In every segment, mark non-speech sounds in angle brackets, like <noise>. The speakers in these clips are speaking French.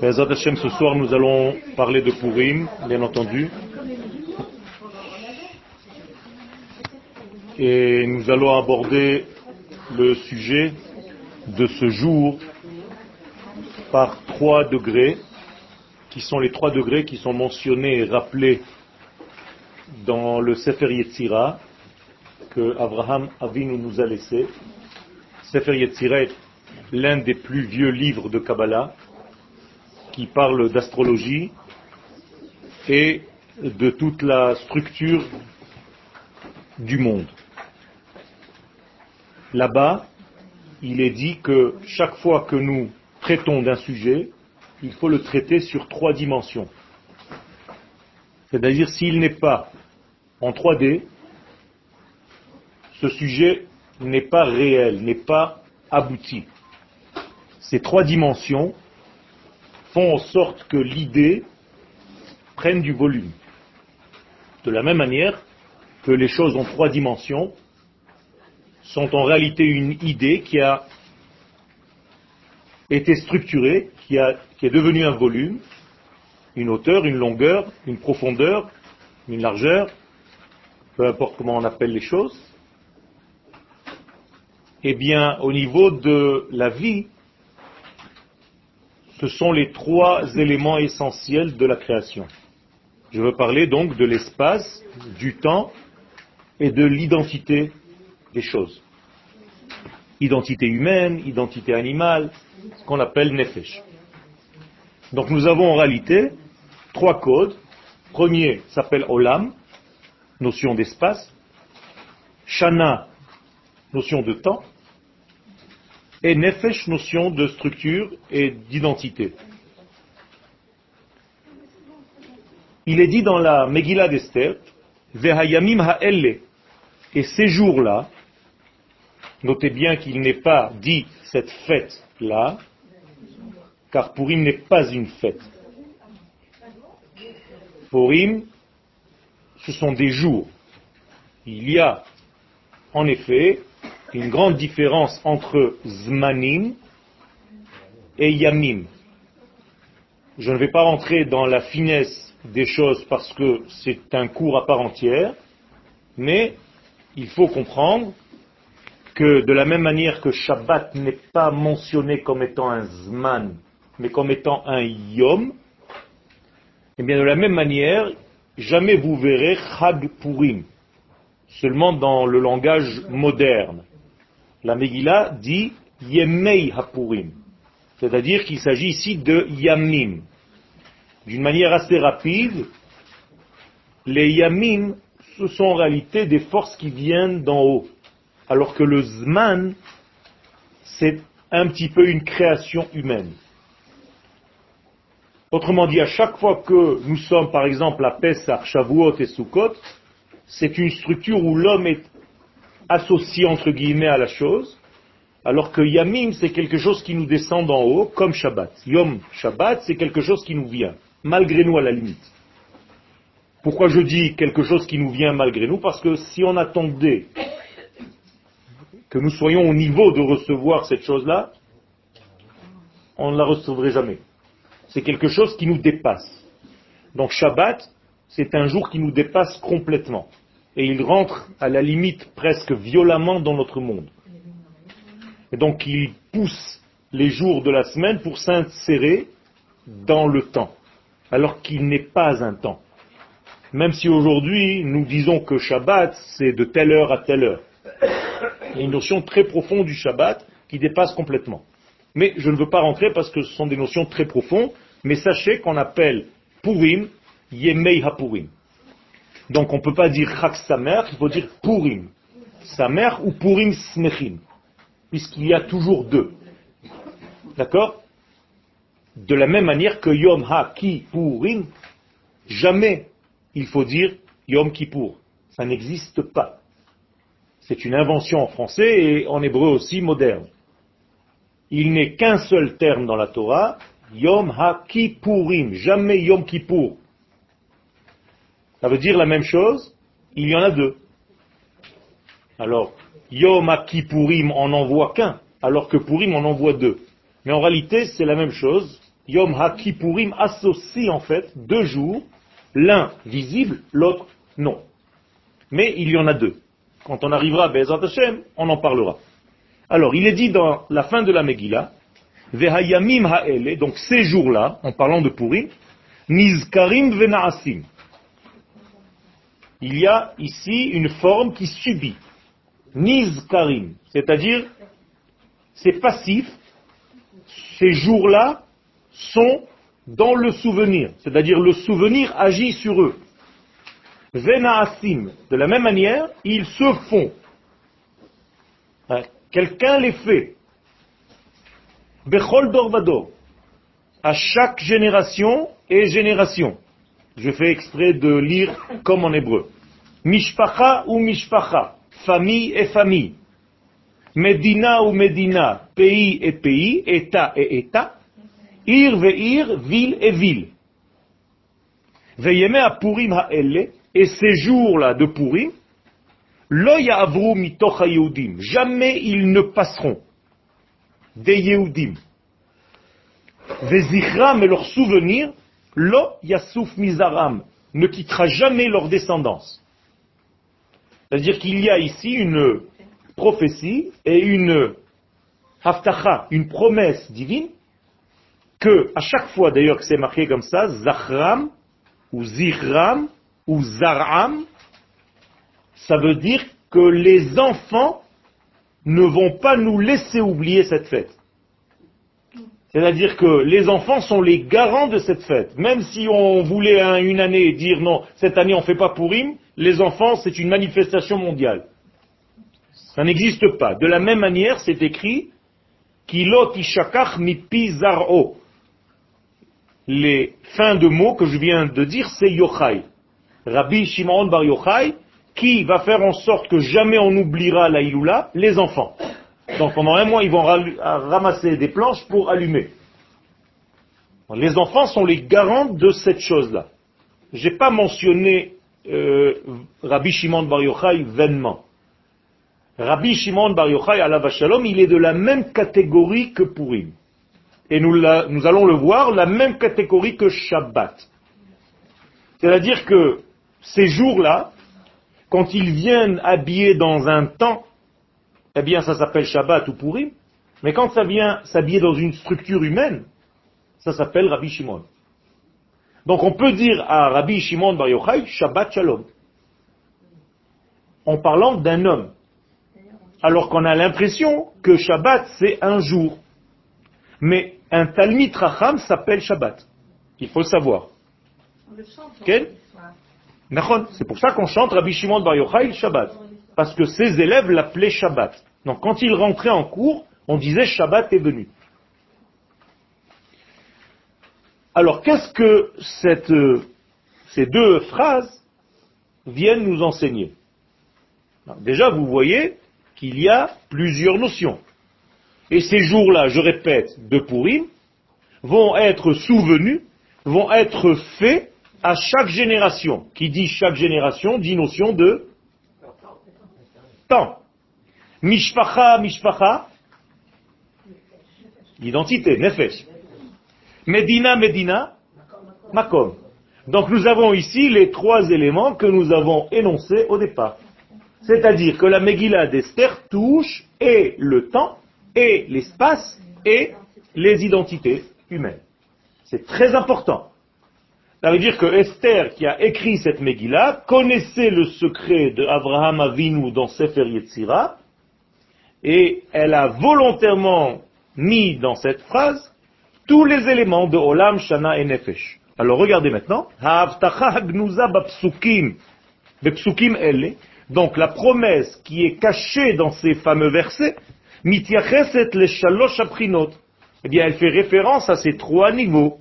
Ce soir nous allons parler de Purim, bien entendu. Et nous allons aborder le sujet de ce jour par trois degrés, qui sont les trois degrés qui sont mentionnés et rappelés dans le Sefer Yetzira que Abraham Avinu nous a laissé. Sefer Yetzira est l'un des plus vieux livres de Kabbalah qui parle d'astrologie et de toute la structure du monde. Là-bas, il est dit que chaque fois que nous traitons d'un sujet, il faut le traiter sur trois dimensions. C'est-à-dire s'il n'est pas en 3D, ce sujet n'est pas réel, n'est pas abouti. Ces trois dimensions font en sorte que l'idée prenne du volume. De la même manière que les choses en trois dimensions sont en réalité une idée qui a été structurée, qui, qui est devenue un volume, une hauteur, une longueur, une profondeur, une largeur, peu importe comment on appelle les choses, eh bien, au niveau de la vie, ce sont les trois éléments essentiels de la création. Je veux parler donc de l'espace, du temps et de l'identité des choses. Identité humaine, identité animale, ce qu'on appelle nefesh. Donc nous avons en réalité trois codes. Premier s'appelle Olam, notion d'espace. Shana, notion de temps et nefesh, notion de structure et d'identité. Il est dit dans la Megillah d'Esther, Vehayamim ha'elle, et ces jours-là, notez bien qu'il n'est pas dit cette fête-là, car Purim n'est pas une fête. Purim, ce sont des jours. Il y a, en effet, une grande différence entre Zmanim et Yamim. Je ne vais pas rentrer dans la finesse des choses parce que c'est un cours à part entière, mais il faut comprendre que de la même manière que Shabbat n'est pas mentionné comme étant un Zman, mais comme étant un Yom, eh bien de la même manière, jamais vous verrez Chag Purim, seulement dans le langage moderne la Megillah dit Yemei Hapurim, c'est-à-dire qu'il s'agit ici de Yamim. D'une manière assez rapide, les Yamim, ce sont en réalité des forces qui viennent d'en haut, alors que le Zman, c'est un petit peu une création humaine. Autrement dit, à chaque fois que nous sommes, par exemple, à Pesach, Shavuot et Sukkot, c'est une structure où l'homme est associé entre guillemets à la chose, alors que Yamim, c'est quelque chose qui nous descend d'en haut, comme Shabbat. Yom Shabbat, c'est quelque chose qui nous vient, malgré nous à la limite. Pourquoi je dis quelque chose qui nous vient malgré nous? Parce que si on attendait que nous soyons au niveau de recevoir cette chose-là, on ne la recevrait jamais. C'est quelque chose qui nous dépasse. Donc Shabbat, c'est un jour qui nous dépasse complètement et il rentre à la limite presque violemment dans notre monde. Et donc il pousse les jours de la semaine pour s'insérer dans le temps, alors qu'il n'est pas un temps. Même si aujourd'hui nous disons que Shabbat c'est de telle heure à telle heure. Il y a une notion très profonde du Shabbat qui dépasse complètement. Mais je ne veux pas rentrer parce que ce sont des notions très profondes, mais sachez qu'on appelle Purim Yemei HaPurim. Donc on ne peut pas dire Chak Samer, il faut dire Purim. Samer ou Purim Smechim. Puisqu'il y a toujours deux. D'accord? De la même manière que Yom Ha Ki Purim, jamais il faut dire Yom Kippour. Ça n'existe pas. C'est une invention en français et en hébreu aussi moderne. Il n'est qu'un seul terme dans la Torah, Yom Ha Kippurim, jamais Yom Kippour. Ça veut dire la même chose, il y en a deux. Alors, Yom Kippourim en envoie qu'un, alors que Purim en envoie deux. Mais en réalité, c'est la même chose. Yom HaKippurim associe en fait deux jours, l'un visible, l'autre non. Mais il y en a deux. Quand on arrivera à Bezat Hashem, on en parlera. Alors, il est dit dans la fin de la Megillah, Vehayamim ha'ele, donc ces jours-là, en parlant de Purim, Nizkarim venaasim. Il y a ici une forme qui subit. Nizkarim, c'est-à-dire, c'est passif. Ces jours-là sont dans le souvenir, c'est-à-dire le souvenir agit sur eux. Venaasim, de la même manière, ils se font. Hein, quelqu'un les fait. Bechol Dorvador, à chaque génération et génération. Je fais exprès de lire comme en hébreu. Mishpacha ou mishpacha, famille et famille. Medina ou Medina, pays et pays, État et État. Ir ve'ir, ville et ville. Ve'yeme a Purim ha'elle, et ces jours-là de Purim, lo ya'avru mitoch jamais ils ne passeront des Yehudim. Vezichram et leur souvenir, lo yasuf mizaram, ne quittera jamais leur descendance. C'est-à-dire qu'il y a ici une prophétie et une haftacha, une promesse divine, que à chaque fois d'ailleurs que c'est marqué comme ça, Zachram ou Zichram ou Zaram, ça veut dire que les enfants ne vont pas nous laisser oublier cette fête. C'est-à-dire que les enfants sont les garants de cette fête. Même si on voulait une année dire non, cette année on ne fait pas Pourim, les enfants c'est une manifestation mondiale. Ça n'existe pas. De la même manière, c'est écrit Kilot ishakach mipizaro. Les fins de mots que je viens de dire, c'est Yochai. Rabbi Shimon bar Yochai, qui va faire en sorte que jamais on n'oubliera la Iloula Les enfants. Donc pendant un mois, ils vont ramasser des planches pour allumer. Les enfants sont les garants de cette chose-là. Je n'ai pas mentionné euh, Rabbi Shimon Bar Yochai vainement. Rabbi Shimon Bar Yochai, à la Shalom, il est de la même catégorie que Purim. Et nous, nous allons le voir, la même catégorie que Shabbat. C'est-à-dire que ces jours-là, quand ils viennent habillés dans un temps, eh bien ça s'appelle Shabbat ou Purim, mais quand ça vient s'habiller dans une structure humaine, ça s'appelle Rabbi Shimon. Donc on peut dire à Rabbi Shimon Bar Yochai Shabbat Shalom, en parlant d'un homme, alors qu'on a l'impression que Shabbat c'est un jour. Mais un Talmid Racham s'appelle Shabbat. Il faut savoir. Quel c'est pour ça qu'on chante Rabbi Shimon Bar Yochai Shabbat. Parce que ses élèves l'appelaient Shabbat. Donc quand il rentrait en cours, on disait Shabbat est venu. Alors qu'est-ce que cette, ces deux phrases viennent nous enseigner? Déjà, vous voyez qu'il y a plusieurs notions. Et ces jours-là, je répète, de Purim, vont être souvenus, vont être faits à chaque génération. Qui dit chaque génération dit notion de temps. Mishpacha, mishpacha, identité, nefesh. Medina, Medina, makom. Donc nous avons ici les trois éléments que nous avons énoncés au départ. C'est-à-dire que la Megillah d'Esther touche et le temps, et l'espace, et les identités humaines. C'est très important. Ça veut dire que Esther, qui a écrit cette Megillah, connaissait le secret de Abraham Avinu dans Sefer Yetzira, et elle a volontairement mis dans cette phrase tous les éléments de Olam, Shana et Nefesh. Alors regardez maintenant. Donc la promesse qui est cachée dans ces fameux versets, eh bien elle fait référence à ces trois niveaux.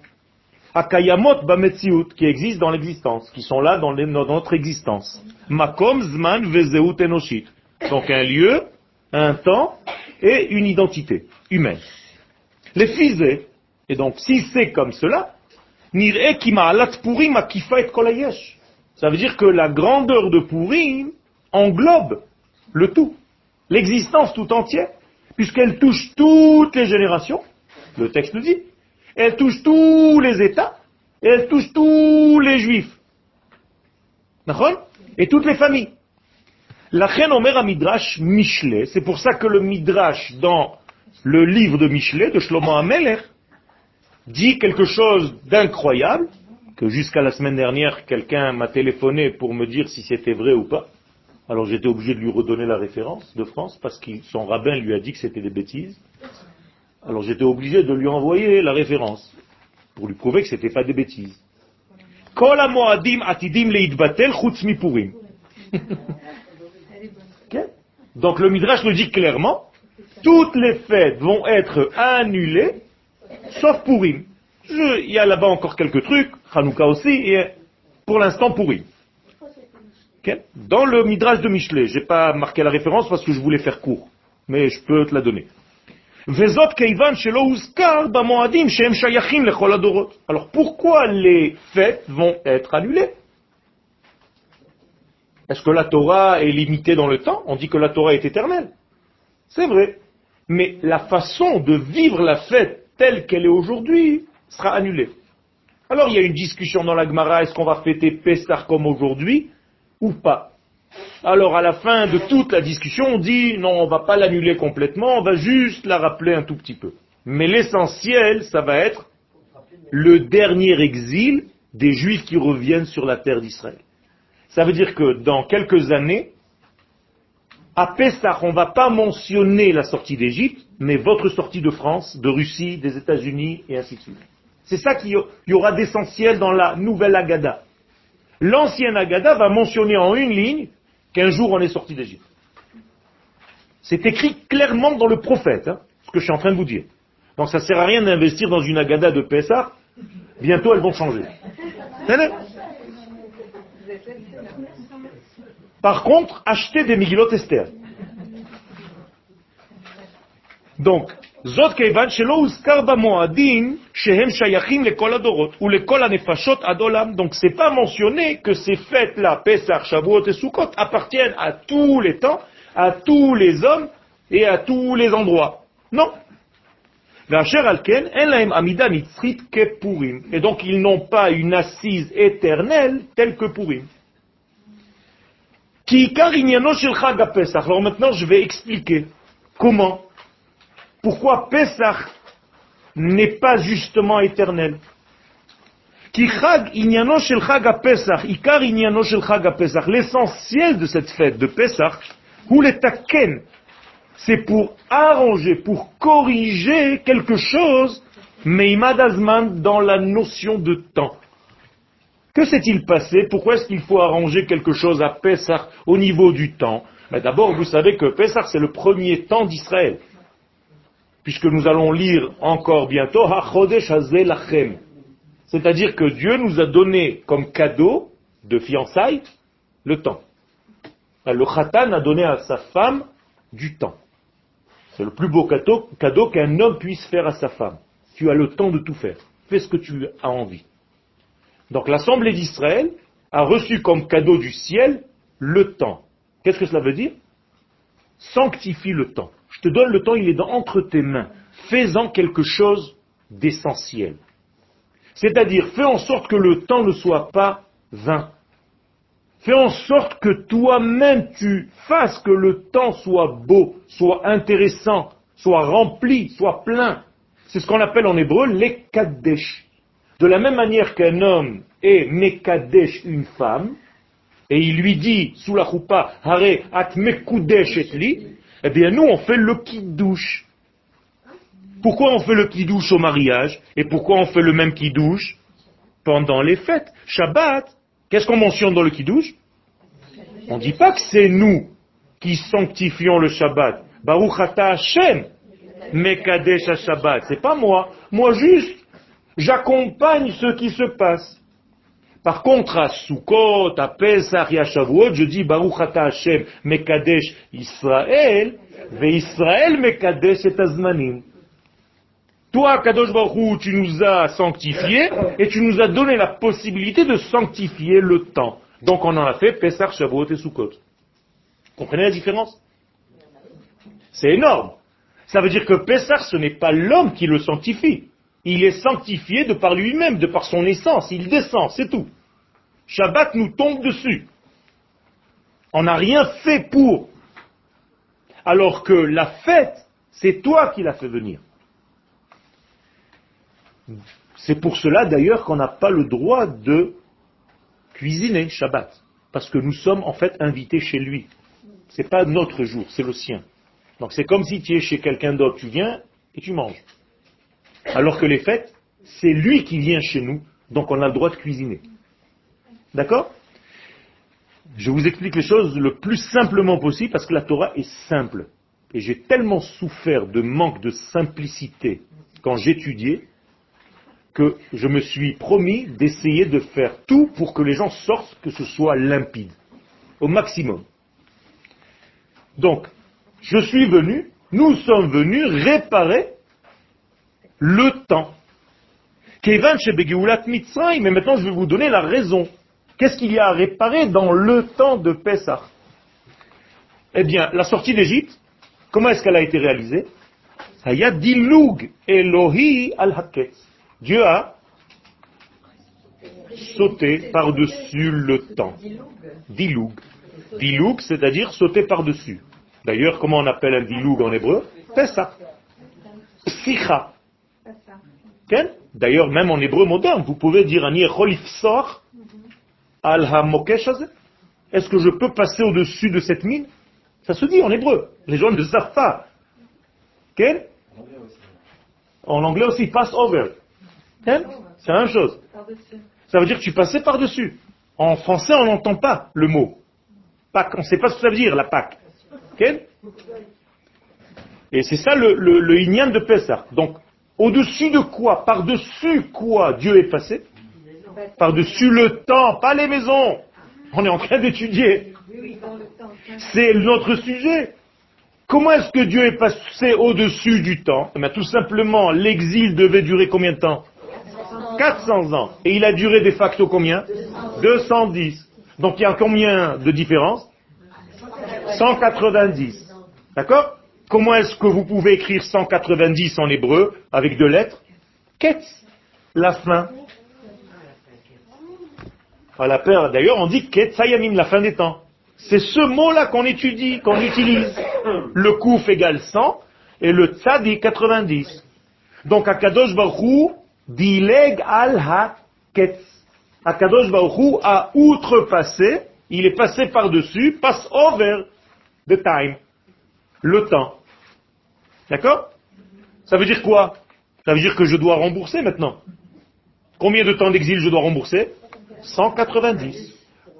Akayamot bametziut, qui existent dans l'existence, qui sont là dans, notre existence. Makom, zman, vezeut, enoshit. Donc un lieu, un temps et une identité humaine. Les fisés, et donc si c'est comme cela, nire kima'alat purim akifa et kolayesh. Ça veut dire que la grandeur de Purim englobe le tout, l'existence tout entière, puisqu'elle touche toutes les générations, le texte le dit. Elle touche tous les États, et elle touche tous les Juifs. Et toutes les familles. La reine Omer à Midrash Michelet, c'est pour ça que le Midrash dans le livre de Michelet, de Shlomo Ameler, dit quelque chose d'incroyable, que jusqu'à la semaine dernière, quelqu'un m'a téléphoné pour me dire si c'était vrai ou pas. Alors j'étais obligé de lui redonner la référence de France, parce que son rabbin lui a dit que c'était des bêtises. Alors j'étais obligé de lui envoyer la référence, pour lui prouver que ce n'était pas des bêtises. Donc le Midrash nous dit clairement, toutes les fêtes vont être annulées, sauf Purim. Il y a là-bas encore quelques trucs, Hanouka aussi, et pour l'instant Purim. Dans le Midrash de Michelet, je n'ai pas marqué la référence parce que je voulais faire court, mais je peux te la donner. Alors pourquoi les fêtes vont être annulées? Est-ce que la Torah est limitée dans le temps? On dit que la Torah est éternelle. C'est vrai. Mais la façon de vivre la fête telle qu'elle est aujourd'hui sera annulée. Alors il y a une discussion dans la Gemara, est-ce qu'on va fêter Pessah comme aujourd'hui ou pas? Alors à la fin de toute la discussion, on dit non, on ne va pas l'annuler complètement, on va juste la rappeler un tout petit peu. Mais l'essentiel, ça va être le dernier exil des Juifs qui reviennent sur la terre d'Israël. Ça veut dire que dans quelques années, à Pessah, on ne va pas mentionner la sortie d'Égypte, mais votre sortie de France, de Russie, des États-Unis, et ainsi de suite. C'est ça qu'il y aura d'essentiel dans la nouvelle Agada. L'ancien Agada va mentionner en une ligne qu'un jour on est sorti d'Égypte. C'est écrit clairement dans le prophète, hein, ce que je suis en train de vous dire. Donc ça ne sert à rien d'investir dans une Agada de Pessah, bientôt elles vont changer. Par contre, achetez des Migilot Esther. Donc, זאת כיוון שלא הוזכר במועדים שהם שייכים לכל הדורות ולכל הנפשות עד עולם. Donc c'est pas mentionné que ces fêtes-là, Pesach, Shavuot et Sukkot, appartiennent à tous les temps, à tous les hommes et à tous les endroits. Non. ואשר על כן, אין להם עמידה נצחית כפורים. Et donc ils n'ont pas une assise éternelle telle que Purim. כי עיקר עניינו של חג הפסח. Alors maintenant je vais expliquer comment pourquoi Pesach n'est pas justement éternel? L'essentiel de cette fête de Pesach, ou les taken, c'est pour arranger, pour corriger quelque chose, mais imadazman dans la notion de temps. Que s'est-il passé? Pourquoi est-ce qu'il faut arranger quelque chose à Pesach au niveau du temps? Ben, D'abord, vous savez que Pesach, c'est le premier temps d'Israël puisque nous allons lire encore bientôt, c'est-à-dire que Dieu nous a donné comme cadeau de fiançailles le temps. Le khatan a donné à sa femme du temps. C'est le plus beau cadeau, cadeau qu'un homme puisse faire à sa femme. Tu as le temps de tout faire. Fais ce que tu as envie. Donc l'Assemblée d'Israël a reçu comme cadeau du ciel le temps. Qu'est-ce que cela veut dire? Sanctifie le temps. Je te donne le temps, il est entre tes mains. Fais-en quelque chose d'essentiel. C'est-à-dire, fais en sorte que le temps ne soit pas vain. Fais en sorte que toi-même tu fasses que le temps soit beau, soit intéressant, soit rempli, soit plein. C'est ce qu'on appelle en hébreu les kadesh. De la même manière qu'un homme est mekadesh une femme, et il lui dit sous la choupa, at mekudesh et li, eh bien, nous, on fait le qui-douche. Pourquoi on fait le qui-douche au mariage Et pourquoi on fait le même qui-douche pendant les fêtes? Shabbat, qu'est-ce qu'on mentionne dans le qui-douche On ne dit pas que c'est nous qui sanctifions le Shabbat. Baruch ata Hashem, Mekadesh Shabbat. C'est pas moi. Moi juste, j'accompagne ce qui se passe. Par contre, à Sukkot, à Pesach et à Shavuot, je dis Baruch Ata Hashem Mekadesh Israël, ve Israël Mekadesh et Azmanim. Toi, Kadosh Baruch tu nous as sanctifiés et tu nous as donné la possibilité de sanctifier le temps. Donc on en a fait Pesach, Shavuot et Sukkot. Comprenez la différence? C'est énorme. Ça veut dire que Pessah, ce n'est pas l'homme qui le sanctifie. Il est sanctifié de par lui-même, de par son essence. Il descend, c'est tout. Shabbat nous tombe dessus. On n'a rien fait pour. Alors que la fête, c'est toi qui l'as fait venir. C'est pour cela d'ailleurs qu'on n'a pas le droit de cuisiner Shabbat. Parce que nous sommes en fait invités chez lui. Ce n'est pas notre jour, c'est le sien. Donc c'est comme si tu es chez quelqu'un d'autre, tu viens et tu manges. Alors que les fêtes, c'est lui qui vient chez nous, donc on a le droit de cuisiner. D'accord? Je vous explique les choses le plus simplement possible parce que la Torah est simple. Et j'ai tellement souffert de manque de simplicité quand j'étudiais que je me suis promis d'essayer de faire tout pour que les gens sortent, que ce soit limpide, au maximum. Donc, je suis venu, nous sommes venus réparer le temps. Kevan mais maintenant je vais vous donner la raison. Qu'est-ce qu'il y a à réparer dans le temps de Pessah? Eh bien, la sortie d'Égypte, comment est-ce qu'elle a été réalisée? Elohi al Dieu a sauté par-dessus le temps. Diloug. Diloug, c'est-à-dire sauter par-dessus. D'ailleurs, comment on appelle un diloug en hébreu? Pessah. Sicha. D'ailleurs, même en hébreu moderne, vous pouvez dire un sort al Est-ce que je peux passer au-dessus de cette mine? Ça se dit en hébreu. Les gens ne savent pas. En anglais aussi, pass over. C'est la même chose. Ça veut dire que tu passais par-dessus. En français, on n'entend pas le mot. Pâques, on ne sait pas ce que ça veut dire, la Pâque. Et c'est ça le, le, de Pessah. Donc, au-dessus de quoi Par-dessus quoi Dieu est passé Par-dessus le temps, pas les maisons. On est en train d'étudier. C'est notre sujet. Comment est-ce que Dieu est passé au-dessus du temps eh Tout simplement, l'exil devait durer combien de temps 400 ans. Et il a duré de facto combien 210. Donc il y a combien de différence 190. D'accord Comment est-ce que vous pouvez écrire 190 en hébreu avec deux lettres Ketz, la fin. À la paire, d'ailleurs, on dit Ketz la fin des temps. C'est ce mot-là qu'on étudie, qu'on utilise. Le kouf égale 100 et le tzadi 90. Donc Akadosh Baruch dileg al ha ketz. Akadosh Baruch a outrepassé, il est passé par-dessus, pass over the time, le temps. D'accord? Ça veut dire quoi? Ça veut dire que je dois rembourser maintenant. Combien de temps d'exil je dois rembourser? 190.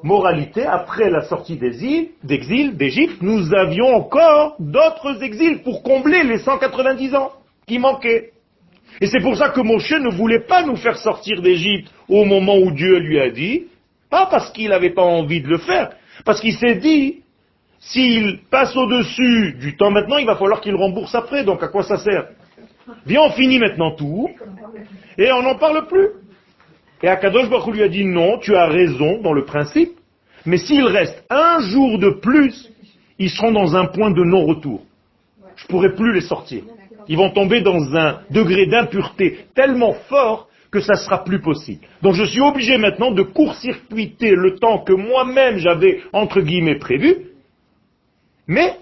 Moralité, après la sortie d'exil d'Égypte, nous avions encore d'autres exils pour combler les 190 ans qui manquaient. Et c'est pour ça que Moshe ne voulait pas nous faire sortir d'Égypte au moment où Dieu lui a dit, pas parce qu'il n'avait pas envie de le faire, parce qu'il s'est dit, s'il passe au-dessus du temps maintenant, il va falloir qu'il rembourse après, donc à quoi ça sert? Viens, on finit maintenant tout, et on n'en parle plus. Et Akadosh Baruch lui a dit, non, tu as raison dans le principe, mais s'il reste un jour de plus, ils seront dans un point de non-retour. Je ne pourrai plus les sortir. Ils vont tomber dans un degré d'impureté tellement fort que ça sera plus possible. Donc je suis obligé maintenant de court-circuiter le temps que moi-même j'avais entre guillemets prévu, mais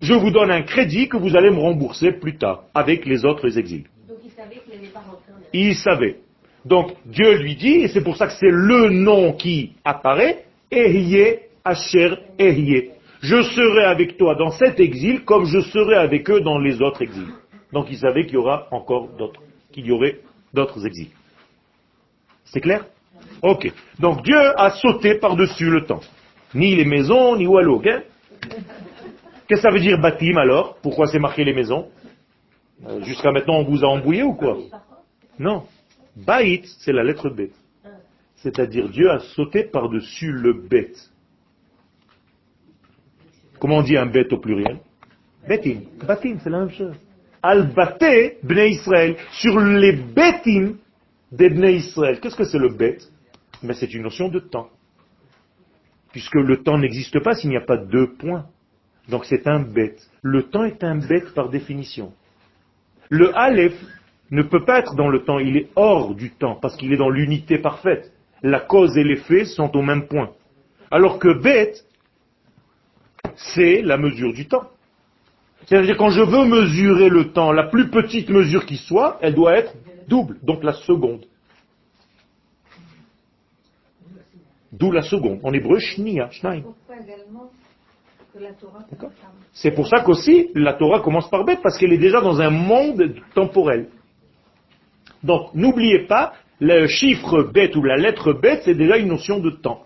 je vous donne un crédit que vous allez me rembourser plus tard avec les autres exils. Donc il savait qu'il n'allait pas rentrer en Il savait. Donc Dieu lui dit, et c'est pour ça que c'est le nom qui apparaît, Ehye Asher Ehye. Je serai avec toi dans cet exil comme je serai avec eux dans les autres exils. Donc il savait qu'il y aura encore d'autres, qu'il y aurait d'autres exils. C'est clair? Ok. Donc Dieu a sauté par-dessus le temps. Ni les maisons, ni Wallo. Qu'est-ce que ça veut dire bâtiment alors? Pourquoi c'est marqué les maisons? Euh, Jusqu'à maintenant, on vous a embrouillé ou quoi? Non. Baït, c'est la lettre B. C'est-à-dire Dieu a sauté par-dessus le bête. Comment on dit un bête au pluriel? Betim. Batim, c'est la même chose al-baté bnei Israël, sur les bêtim des bnei Israël. Qu'est-ce que c'est le bête? Mais c'est une notion de temps. Puisque le temps n'existe pas s'il n'y a pas deux points. Donc c'est un bête. Le temps est un bête par définition. Le Aleph ne peut pas être dans le temps, il est hors du temps, parce qu'il est dans l'unité parfaite. La cause et l'effet sont au même point. Alors que Bet, c'est la mesure du temps. C'est-à-dire quand je veux mesurer le temps, la plus petite mesure qui soit, elle doit être double, donc la seconde. D'où la seconde. En hébreu, shnia, shnaim. C'est pour ça qu'aussi la Torah commence par bête, parce qu'elle est déjà dans un monde temporel. Donc n'oubliez pas, le chiffre bête ou la lettre bête, c'est déjà une notion de temps.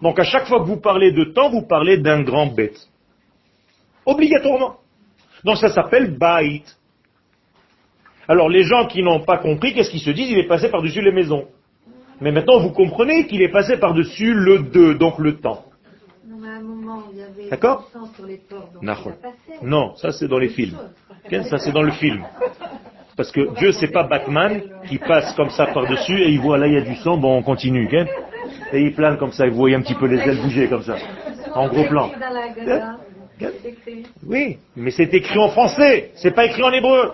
Donc à chaque fois que vous parlez de temps, vous parlez d'un grand bête. Obligatoirement. Donc ça s'appelle bait. Alors les gens qui n'ont pas compris, qu'est-ce qu'ils se disent? Il est passé par-dessus les maisons. Mais maintenant, vous comprenez qu'il est passé par-dessus le 2, donc le temps. D'accord Non, ça c'est dans les films. Ça c'est dans le film. Parce que Dieu c'est pas Batman qui passe comme ça par-dessus et il voit là il y a du sang, bon on continue. Et il plane comme ça, vous voyez un petit peu les ailes bouger comme ça. En gros plan. Oui, mais c'est écrit en français, c'est pas écrit en hébreu.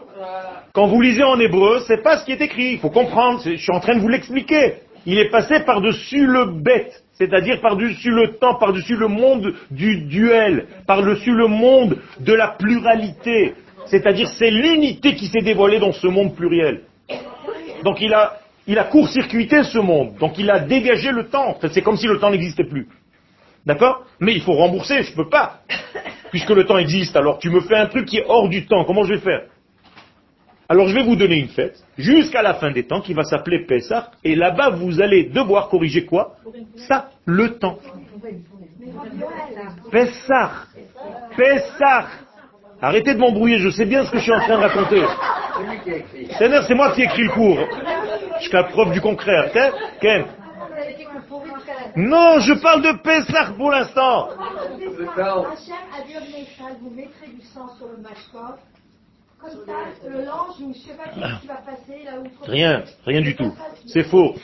Quand vous lisez en hébreu, c'est pas ce qui est écrit. Il faut comprendre, je suis en train de vous l'expliquer il est passé par-dessus le bête, c'est-à-dire par-dessus le temps, par-dessus le monde du duel, par-dessus le monde de la pluralité. C'est-à-dire c'est l'unité qui s'est dévoilée dans ce monde pluriel. Donc il a, il a court-circuité ce monde, donc il a dégagé le temps. c'est comme si le temps n'existait plus. D'accord? Mais il faut rembourser, je ne peux pas. Puisque le temps existe, alors tu me fais un truc qui est hors du temps, comment je vais faire? Alors je vais vous donner une fête, jusqu'à la fin des temps, qui va s'appeler Pessah, et là-bas vous allez devoir corriger quoi? Ça, le temps. Pessah. Pessah. Arrêtez de m'embrouiller, je sais bien ce que je suis en train de raconter. C'est moi qui ai écrit le cours. Jusqu'à preuve du concret. Ken? Non, je parle de Pessah pour l'instant. Rien, rien du tout. C'est faux.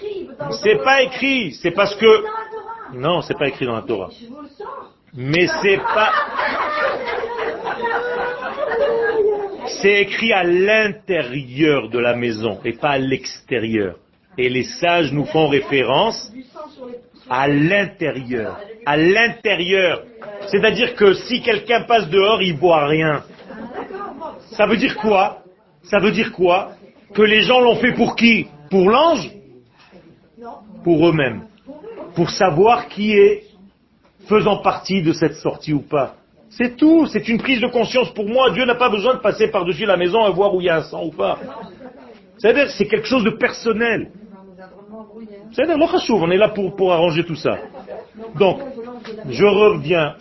C'est pas écrit. C'est parce que. Non, c'est pas écrit dans la Torah. Mais c'est pas. C'est écrit à l'intérieur de la maison et pas à l'extérieur. Et les sages nous font référence à l'intérieur. À l'intérieur. C'est-à-dire que si quelqu'un passe dehors, il voit rien. Ça veut dire quoi? Ça veut dire quoi? Que les gens l'ont fait pour qui? Pour l'ange? Pour eux-mêmes. Pour savoir qui est faisant partie de cette sortie ou pas. C'est tout, c'est une prise de conscience pour moi. Dieu n'a pas besoin de passer par-dessus la maison et voir où il y a un sang ou pas. C'est-à-dire, c'est quelque chose de personnel. C'est-à-dire, on est là pour, pour arranger tout ça. Donc, je reviens.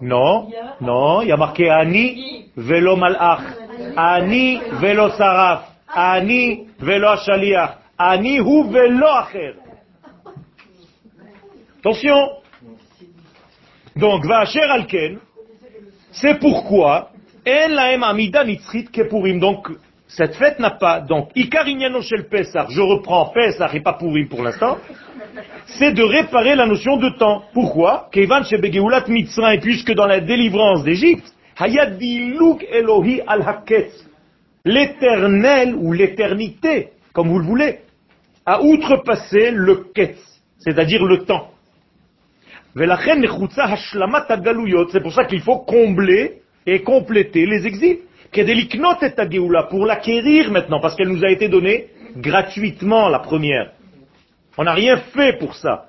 Non, non, il y a marqué Ani velo malach, Ani velo saraf, Ani velo shaliach, Ani hu velo acher. Attention. Donc, Vacher alken, c'est pourquoi en laem amida nitzrit kepurim. Donc, cette fête n'a pas, donc, Ikarignano shel Pesach, je reprends Pesach et pas Purim pour l'instant, c'est de réparer la notion de temps. Pourquoi? Kevan shebegeulat mitzrayim, puisque dans la délivrance d'Égypte, hayadiluk Elohi al l'éternel ou l'éternité, comme vous le voulez, a outrepassé le ketz, c'est-à-dire le temps. C'est pour ça qu'il faut combler et compléter les exils pour l'acquérir maintenant, parce qu'elle nous a été donnée gratuitement la première. On n'a rien fait pour ça.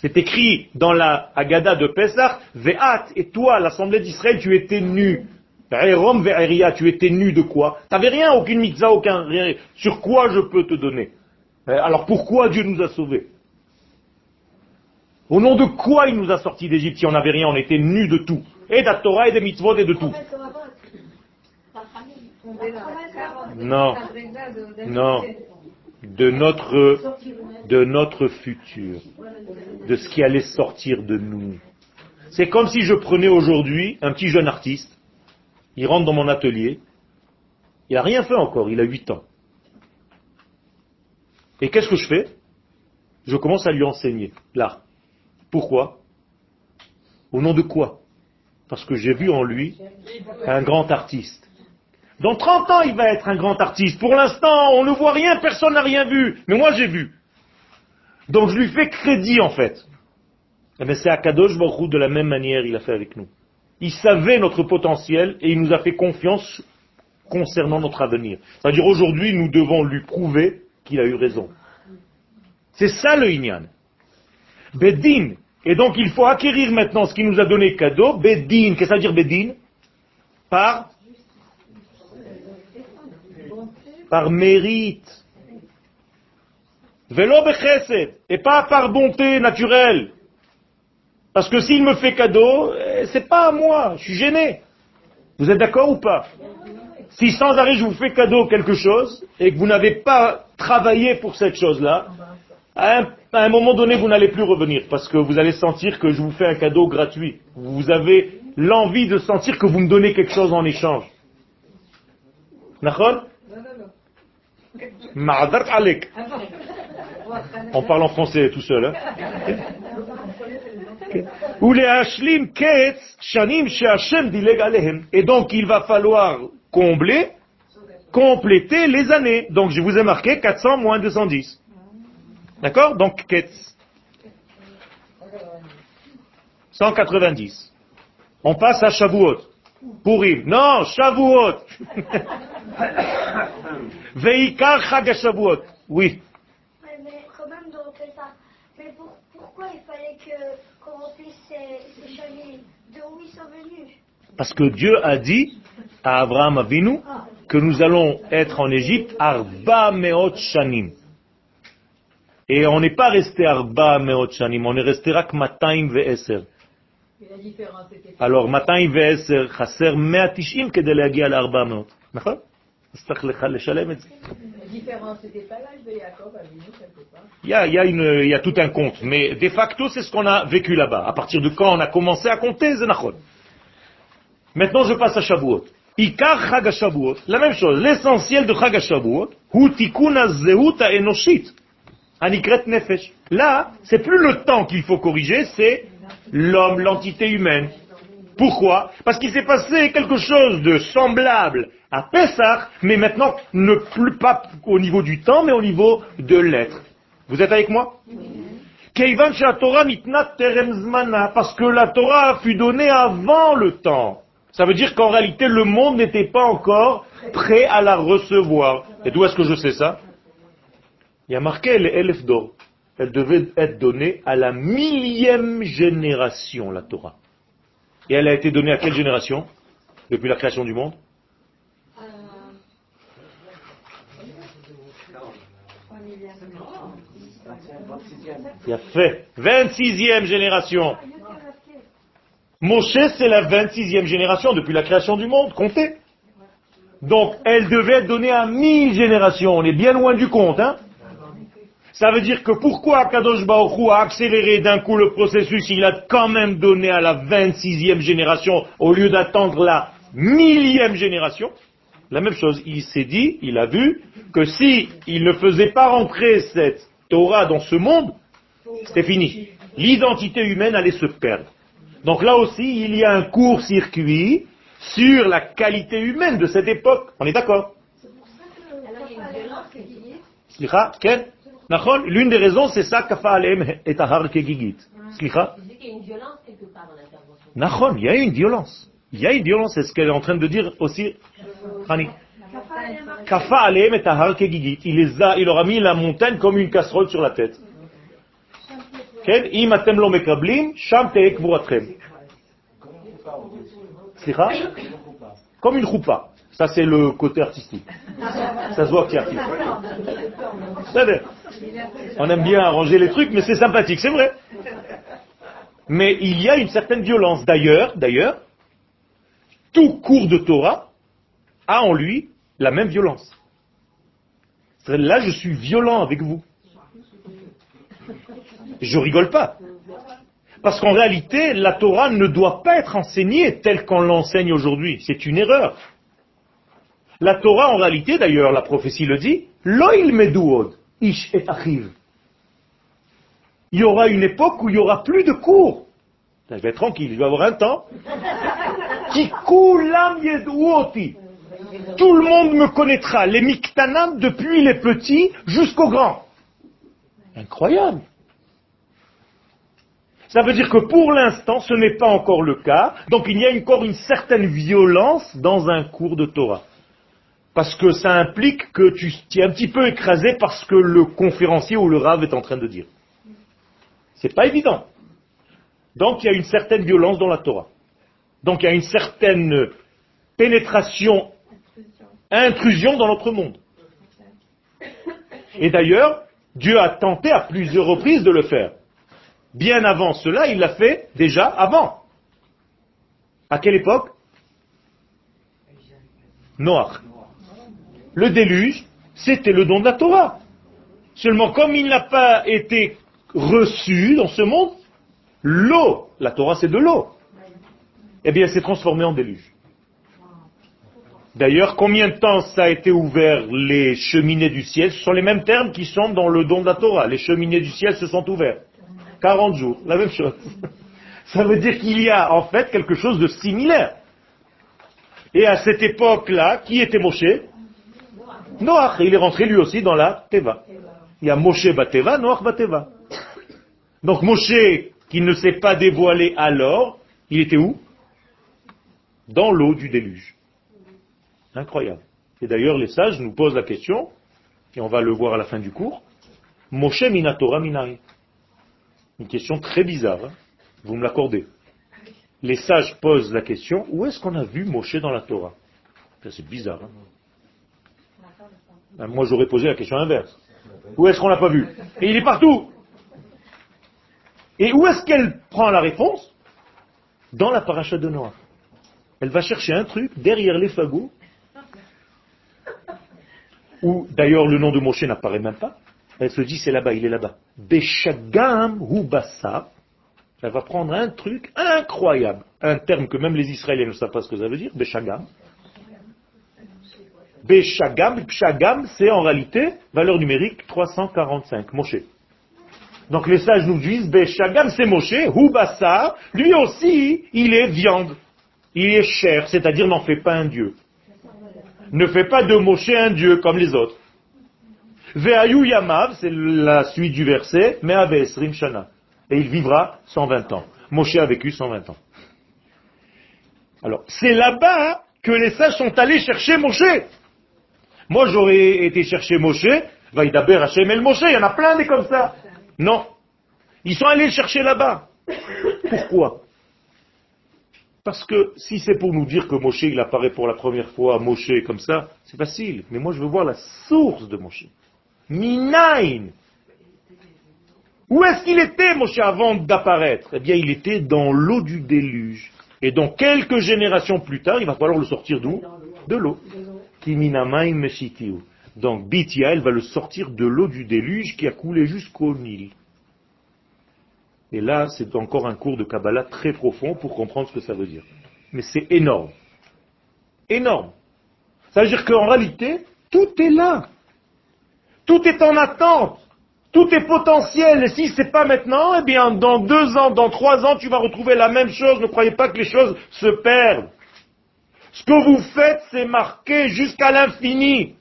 C'est écrit dans la Haggadah de Pesach, Ve'at, et toi, l'assemblée d'Israël, tu étais nu. Ve'erom ve'eria, tu étais nu de quoi? Tu n'avais rien, aucune mitzvah, aucun rien. Sur quoi je peux te donner? Euh, Alors pourquoi Dieu nous a sauvés? Au nom de quoi il nous a sortis d'Égypte si on n'avait rien On était nus de tout. Et de Torah et des mitzvot et de tout. Non, non, de notre, de notre futur, de ce qui allait sortir de nous. C'est comme si je prenais aujourd'hui un petit jeune artiste, il rentre dans mon atelier, il n'a rien fait encore, il a 8 ans. Et qu'est-ce que je fais? Je commence à lui enseigner l'art. Pourquoi? Au nom de quoi? Parce que j'ai vu en lui un grand artiste. Dans 30 ans, il va être un grand artiste. Pour l'instant, on ne voit rien, personne n'a rien vu. Mais moi, j'ai vu. Donc je lui fais crédit, en fait. Mais c'est Akadosh Baruch de la même manière, il a fait avec nous. Il savait notre potentiel et il nous a fait confiance concernant notre avenir. C'est-à-dire aujourd'hui, nous devons lui prouver qu'il a eu raison. C'est ça le Inyan. Bedin. Et donc il faut acquérir maintenant ce qu'il nous a donné cadeau. Bedin. Qu'est-ce que ça veut dire Bedin? Par Par mérite. Bechesed. Et pas par bonté naturelle. Parce que s'il me fait cadeau, eh, c'est pas à moi, je suis gêné. Vous êtes d'accord ou pas? Si sans arrêt je vous fais cadeau quelque chose et que vous n'avez pas travaillé pour cette chose-là, à un, moment donné vous n'allez plus revenir parce que vous allez sentir que je vous fais un cadeau gratuit. Vous avez l'envie de sentir que vous me donnez quelque chose en échange. D'accord? On parle en français tout seul. Hein et donc il va falloir combler, compléter les années. Donc je vous ai marqué 400 moins 210. D'accord? Donc Ketz. 190. On passe à Shavuot. Pourim. Non, Shavuot. <laughs> <coughs> Veikar Chag Shavuot. Oui. Mais quand même dans Mais pourquoi il fallait que parce que Dieu a dit à Abraham Avinu que nous allons être en Égypte Arba Meot Shanim. Et on n'est pas resté Arba Meot Shanim, on est resté Rak Mataim Ve'eser. Alors, Mataim Ve'eser, חסר 190 כדי להגיע ל-400, נכון? אז צריך לשלם את זה. il y, a, il, y a une, il y a tout un compte, mais de facto, c'est ce qu'on a vécu là-bas. À partir de quand on a commencé à compter, Zenachon. Maintenant, je passe à Shavuot. Ikar Chag Shavuot, la même chose. L'essentiel de Chag Shavuot, hu tikuna zeuta enoshit, anikret nefesh. Là, c'est plus le temps qu'il faut corriger, c'est l'homme, l'entité humaine. Pourquoi Parce qu'il s'est passé quelque chose de semblable à Pessah, mais maintenant, ne plus pas au niveau du temps, mais au niveau de l'être. Vous êtes avec moi? Parce que la Torah fut donnée avant le temps. Ça veut dire qu'en réalité, le monde n'était pas encore prêt à la recevoir. Et d'où est-ce que je sais ça? Il y a marqué les d'or. Elle devait être donnée à la millième génération, la Torah. Et elle a été donnée à quelle génération? Depuis la création du monde? Il a fait 26e génération. Moshe, c'est la 26e génération depuis la création du monde, comptez. Donc, elle devait être donnée à 1000 générations. On est bien loin du compte, hein Ça veut dire que pourquoi Kadosh Baruch a accéléré d'un coup le processus, il a quand même donné à la 26e génération au lieu d'attendre la millième génération? La même chose, il s'est dit, il a vu, que si il ne faisait pas rentrer cette Torah dans ce monde, c'est fini. L'identité humaine allait se perdre. Donc là aussi, il y a un court-circuit sur la qualité humaine de cette époque. On est d'accord L'une des raisons, c'est ça, Kafa Alem et Tahar Kegigit. Il y a une violence quelque part dans il y a une violence. Il y a une violence, c'est ce qu'elle est en train de dire aussi. Kafa. Il, les a, il leur a mis la montagne comme une casserole sur la tête. Comme une choupa. Ça, c'est le côté artistique. Ça se voit qu'il artistique. On aime bien arranger les trucs, mais c'est sympathique, c'est vrai. Mais il y a une certaine violence. D'ailleurs, d'ailleurs, tout cours de Torah a en lui la même violence. Là, je suis violent avec vous. Je rigole pas. Parce qu'en réalité, la Torah ne doit pas être enseignée telle qu'on l'enseigne aujourd'hui. C'est une erreur. La Torah, en réalité, d'ailleurs, la prophétie le dit, et. Il y aura une époque où il n'y aura plus de cours. Je vais être tranquille, je vais avoir un temps. Yedouoti. Tout le monde me connaîtra, les miktanam depuis les petits jusqu'aux grands. Incroyable. Ça veut dire que pour l'instant, ce n'est pas encore le cas. Donc il y a encore une certaine violence dans un cours de Torah. Parce que ça implique que tu es un petit peu écrasé parce que le conférencier ou le rave est en train de dire. C'est pas évident. Donc il y a une certaine violence dans la Torah. Donc il y a une certaine pénétration, intrusion dans notre monde. Et d'ailleurs, Dieu a tenté à plusieurs reprises de le faire. Bien avant cela, il l'a fait déjà avant. À quelle époque? Noach. Le déluge, c'était le don de la Torah. Seulement, comme il n'a pas été reçu dans ce monde, l'eau, la Torah c'est de l'eau, eh bien, s'est transformée en déluge. D'ailleurs, combien de temps ça a été ouvert les cheminées du ciel? Ce sont les mêmes termes qui sont dans le don de la Torah. Les cheminées du ciel se sont ouverts. 40 jours, la même chose. <laughs> Ça veut dire qu'il y a en fait quelque chose de similaire. Et à cette époque-là, qui était Moshe? Noach. il est rentré lui aussi dans la Teva. Il y a Moshe Bateva, Noach Bateva. Donc Moshe, qui ne s'est pas dévoilé alors, il était où? Dans l'eau du déluge. Incroyable. Et d'ailleurs, les sages nous posent la question, et on va le voir à la fin du cours, Moshe Minatora Minari. Une question très bizarre, hein. vous me l'accordez. Les sages posent la question, où est-ce qu'on a vu Moshe dans la Torah? C'est bizarre. Hein. Ben, moi j'aurais posé la question inverse. Où est-ce qu'on l'a pas vu? Et il est partout. Et où est-ce qu'elle prend la réponse? Dans la paracha de Noah. Elle va chercher un truc derrière les fagots, où d'ailleurs le nom de Moshe n'apparaît même pas. Elle se dit c'est là-bas, il est là-bas. Beshagam ou Elle va prendre un truc incroyable, un terme que même les Israéliens ne savent pas ce que ça veut dire, Beshagam. Beshagam, Pshagam, c'est en réalité valeur numérique 345, Moshe. Donc les sages nous disent, Beshagam, c'est Moshe, Hubasa, lui aussi, il est viande, il est chair, c'est-à-dire n'en fait pas un dieu. Ne fait pas de Moshe un dieu comme les autres. Ve'ayu Yamav, c'est la suite du verset, mais Esrim Shana. Et il vivra 120 ans. Moshe a vécu 120 ans. Alors, c'est là-bas que les sages sont allés chercher Moshe. Moi, j'aurais été chercher Moshe, Vaïdaber Hachem El Moshe, il y en a plein des comme ça. Non. Ils sont allés le chercher là-bas. Pourquoi? Parce que si c'est pour nous dire que Moshe, il apparaît pour la première fois, Moshe comme ça, c'est facile. Mais moi, je veux voir la source de Moshe. Minain. Où est-ce qu'il était, Moshe, avant d'apparaître? Eh bien, il était dans l'eau du déluge. Et donc, quelques générations plus tard, il va falloir le sortir d'où? De l'eau. Donc Bithia, elle va le sortir de l'eau du déluge qui a coulé jusqu'au Nil. Et là, c'est encore un cours de Kabbalah très profond pour comprendre ce que ça veut dire. Mais c'est énorme. Énorme. Ça veut dire qu'en réalité, tout est là. Tout est en attente. Tout est potentiel. Et si c'est pas maintenant, eh bien, dans deux ans, dans trois ans, tu vas retrouver la même chose. Ne croyez pas que les choses se perdent. Ce que vous faites, c'est marqué jusqu'à l'infini.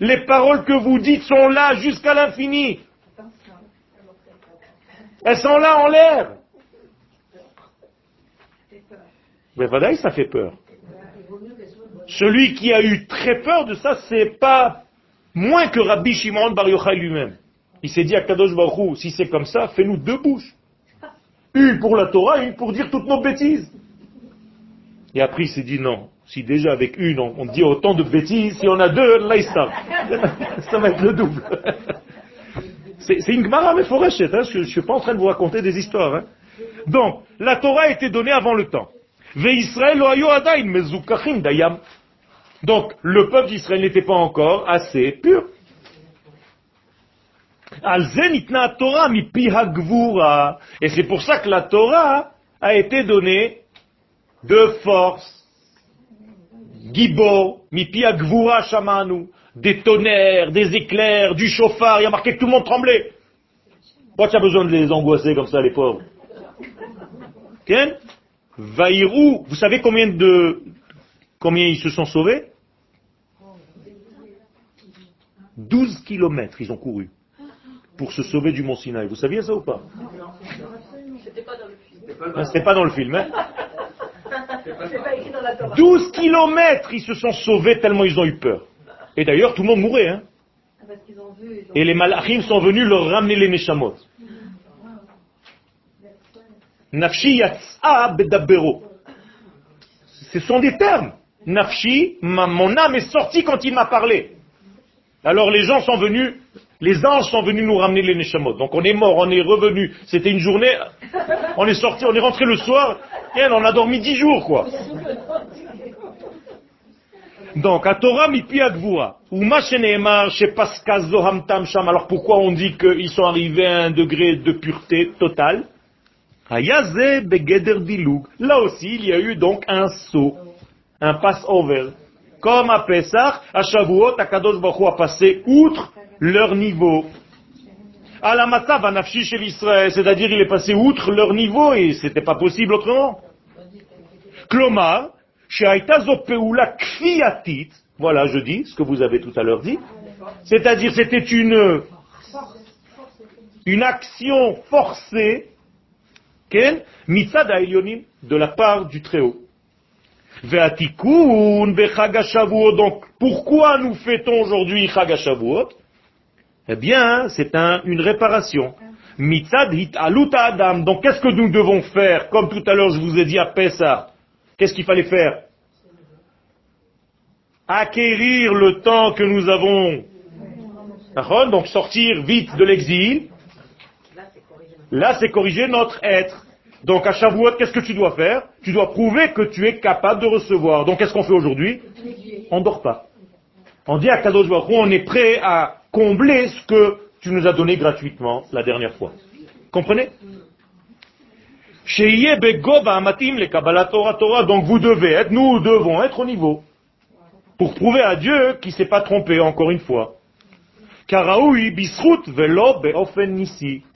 Les paroles que vous dites sont là jusqu'à l'infini. Elles sont là en l'air. Mais voilà, ça fait peur. Celui qui a eu très peur de ça, c'est pas moins que Rabbi Shimon Bar Yochai lui-même. Il s'est dit à Kadosh Baruch si c'est comme ça, fais-nous deux bouches. Une pour la Torah, une pour dire toutes nos bêtises. Et après il s'est dit non, si déjà avec une, on, dit autant de bêtises, si on a deux, là, il <laughs> ça va être le double. <laughs> C'est une Gemara mais hein, je ne suis pas en train de vous raconter des histoires. Hein. Donc, la Torah a été donnée avant le temps. Donc, le peuple d'Israël n'était pas encore assez pur. Et c'est pour ça que la Torah a été donnée de force. Gibo, Mipia Gvura Shamanu, des tonnerres, des éclairs, du chauffard, il y a marqué que tout le monde tremblait. Pourquoi tu as besoin de les angoisser comme ça, les pauvres Ken Vaïrou, vous savez combien de combien ils se sont sauvés 12 kilomètres ils ont couru pour se sauver du Mont Sinaï. Vous saviez ça ou pas C'était pas dans le film. C'était pas dans le film. Hein C'est pas écrit dans la Torah. 12 kilomètres ils se sont sauvés tellement ils ont eu peur. Et d'ailleurs tout le monde mourait. Hein Parce qu'ils ont vu. ils ont- Et les malachim sont venus leur ramener les neshamot. Nafshi yatsa bedabero. Ce sont des termes. Nafshi, ma- mon âme est sortie quand il m'a parlé. Alors les gens sont venus, les anges sont venus nous ramener les neshamot. Donc on est mort, on est revenu. C'était une journée, on est sorti, on est rentré le soir, et on a dormi dix jours, quoi. <laughs> Donc, à Torah mipi agvura, ou machénémar chez Pascal Zoham Tam Sham. Alors pourquoi on dit qu'ils sont arrivés à un degré de pureté totale? Là aussi, il y a eu donc un saut, un pass-over. Comme à Pessah, à Shavuot, Akadosh Baruch Hu a passé outre leur niveau. À la Matzav, à Nafshi chez l'Israël, c'est-à-dire il est passé outre leur niveau et c'était pas possible autrement. Klomar, voilà, je dis ce que vous avez tout à l'heure dit. C'est-à-dire, c'était une, une action forcée, mitzad de la part du Très-Haut. Donc, pourquoi nous fêtons aujourd'hui Chagashavuot Eh bien, c'est un, une réparation. Mitzad hit adam. Donc, qu'est-ce que nous devons faire? Comme tout à l'heure, je vous ai dit à Pessah, Qu'est-ce qu'il fallait faire? Acquérir le temps que nous avons. Donc sortir vite de l'exil. Là, c'est corriger notre être. Donc à Shavuot, qu'est-ce que tu dois faire? Tu dois prouver que tu es capable de recevoir. Donc qu'est-ce qu'on fait aujourd'hui? On ne dort pas. On dit à Kadosh on est prêt à combler ce que tu nous as donné gratuitement la dernière fois. Comprenez Sheyeh begova amatim le Kabbalah Torah Torah. Donc vous devez être, nous devons être au niveau. Pour prouver à Dieu qu'il ne s'est pas trompé encore une fois. Que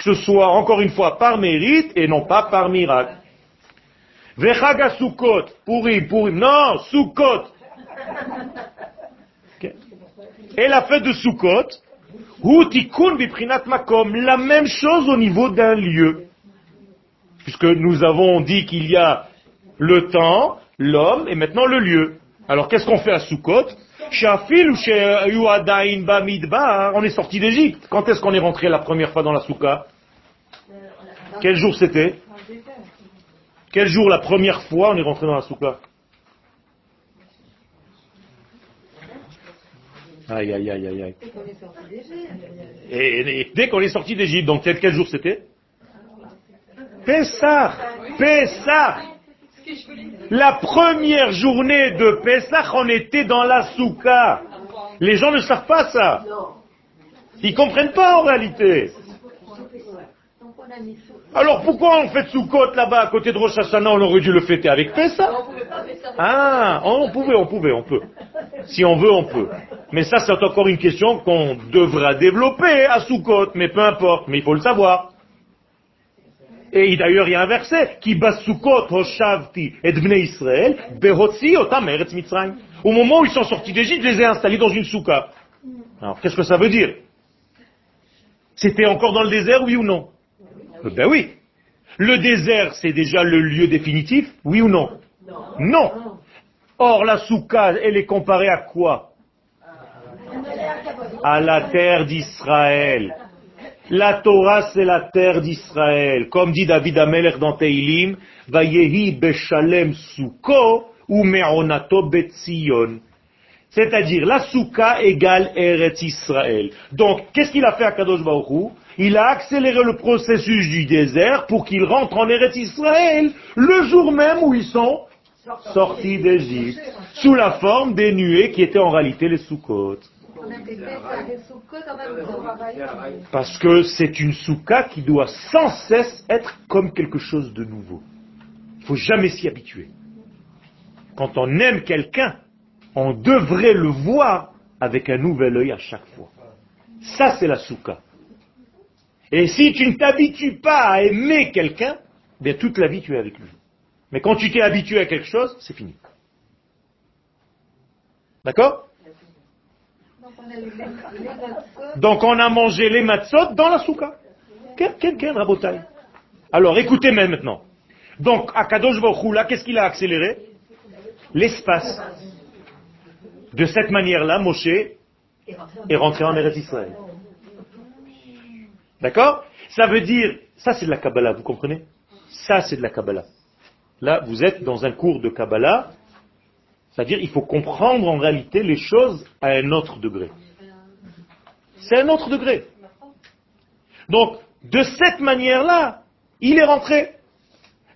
ce soit encore une fois par mérite et non pas par miracle. Non. Et la fête de Sukkot. Makom. La même chose au niveau d'un lieu puisque nous avons dit qu'il y a le temps, l'homme et maintenant le lieu. Alors qu'est-ce qu'on fait à Sukkot? Adain bamidbar, on est sorti d'Égypte. Quand est-ce qu'on est rentré la première fois dans la Soukha? Quel jour c'était? Quel jour la première fois on est rentré dans la Soukha? Aïe, aïe, aïe, aïe, aïe. Et, et dès qu'on est sorti d'Égypte, donc quel, quel jour c'était? Pessah Pessah La première journée de Pessah, on était dans la Souka. Les gens ne savent pas ça. Ils comprennent pas en réalité. Alors pourquoi on fait Soukot là-bas à côté de Rosh Hashanah On aurait dû le fêter avec Pessah. Ah, on pouvait, on pouvait, on peut. Si on veut, on peut. Mais ça, c'est encore une question qu'on devra développer à Soukot, mais peu importe, mais il faut le savoir. Et d'ailleurs, il y a un verset qui bat Soukot, Hoshavti, et Bnei Israël, Behotzi. Au moment où ils sont sortis d'Égypte, je les ai installés dans une souka. Alors, qu'est-ce que ça veut dire? C'était encore dans le désert, oui ou non? Ben oui. Le désert, c'est déjà le lieu définitif, oui ou non? Non. Or, la souka, elle est comparée à quoi? À la terre d'Israël. La Torah, c'est la terre d'Israël. Comme dit David Amelech dans Teilim, Vayehi beshalem suko ou me'onato betzion. C'est-à-dire, la souka égale Eretz Israël. Donc, qu'est-ce qu'il a fait à Kadosh Baruch Il a accéléré le processus du désert pour qu'il rentre en Eretz Israël le jour même où ils sont sortis d'Égypte, sous la forme des nuées qui étaient en réalité les Sukkot. Parce que c'est une souka qui doit sans cesse être comme quelque chose de nouveau. Il faut jamais s'y habituer. Quand on aime quelqu'un, on devrait le voir avec un nouvel œil à chaque fois. Ça, c'est la souka. Et si tu ne t'habitues pas à aimer quelqu'un, toute la vie tu es avec lui. Mais quand tu t'es habitué à quelque chose, c'est fini. D'accord? Donc on a mangé les matzot dans la souka. Alors écoutez même maintenant. Donc à Kadosh là, qu'est-ce qu'il a accéléré? L'espace. De cette manière-là, Moshe est rentré en Eretz Israël. D'accord? Ça veut dire, ça c'est de la Kabbalah, vous comprenez? Ça c'est de la Kabbalah. Là, vous êtes dans un cours de Kabbalah, c'est-à-dire il faut comprendre en réalité les choses à un autre degré. C'est un autre degré. Donc, de cette manière-là, il est rentré.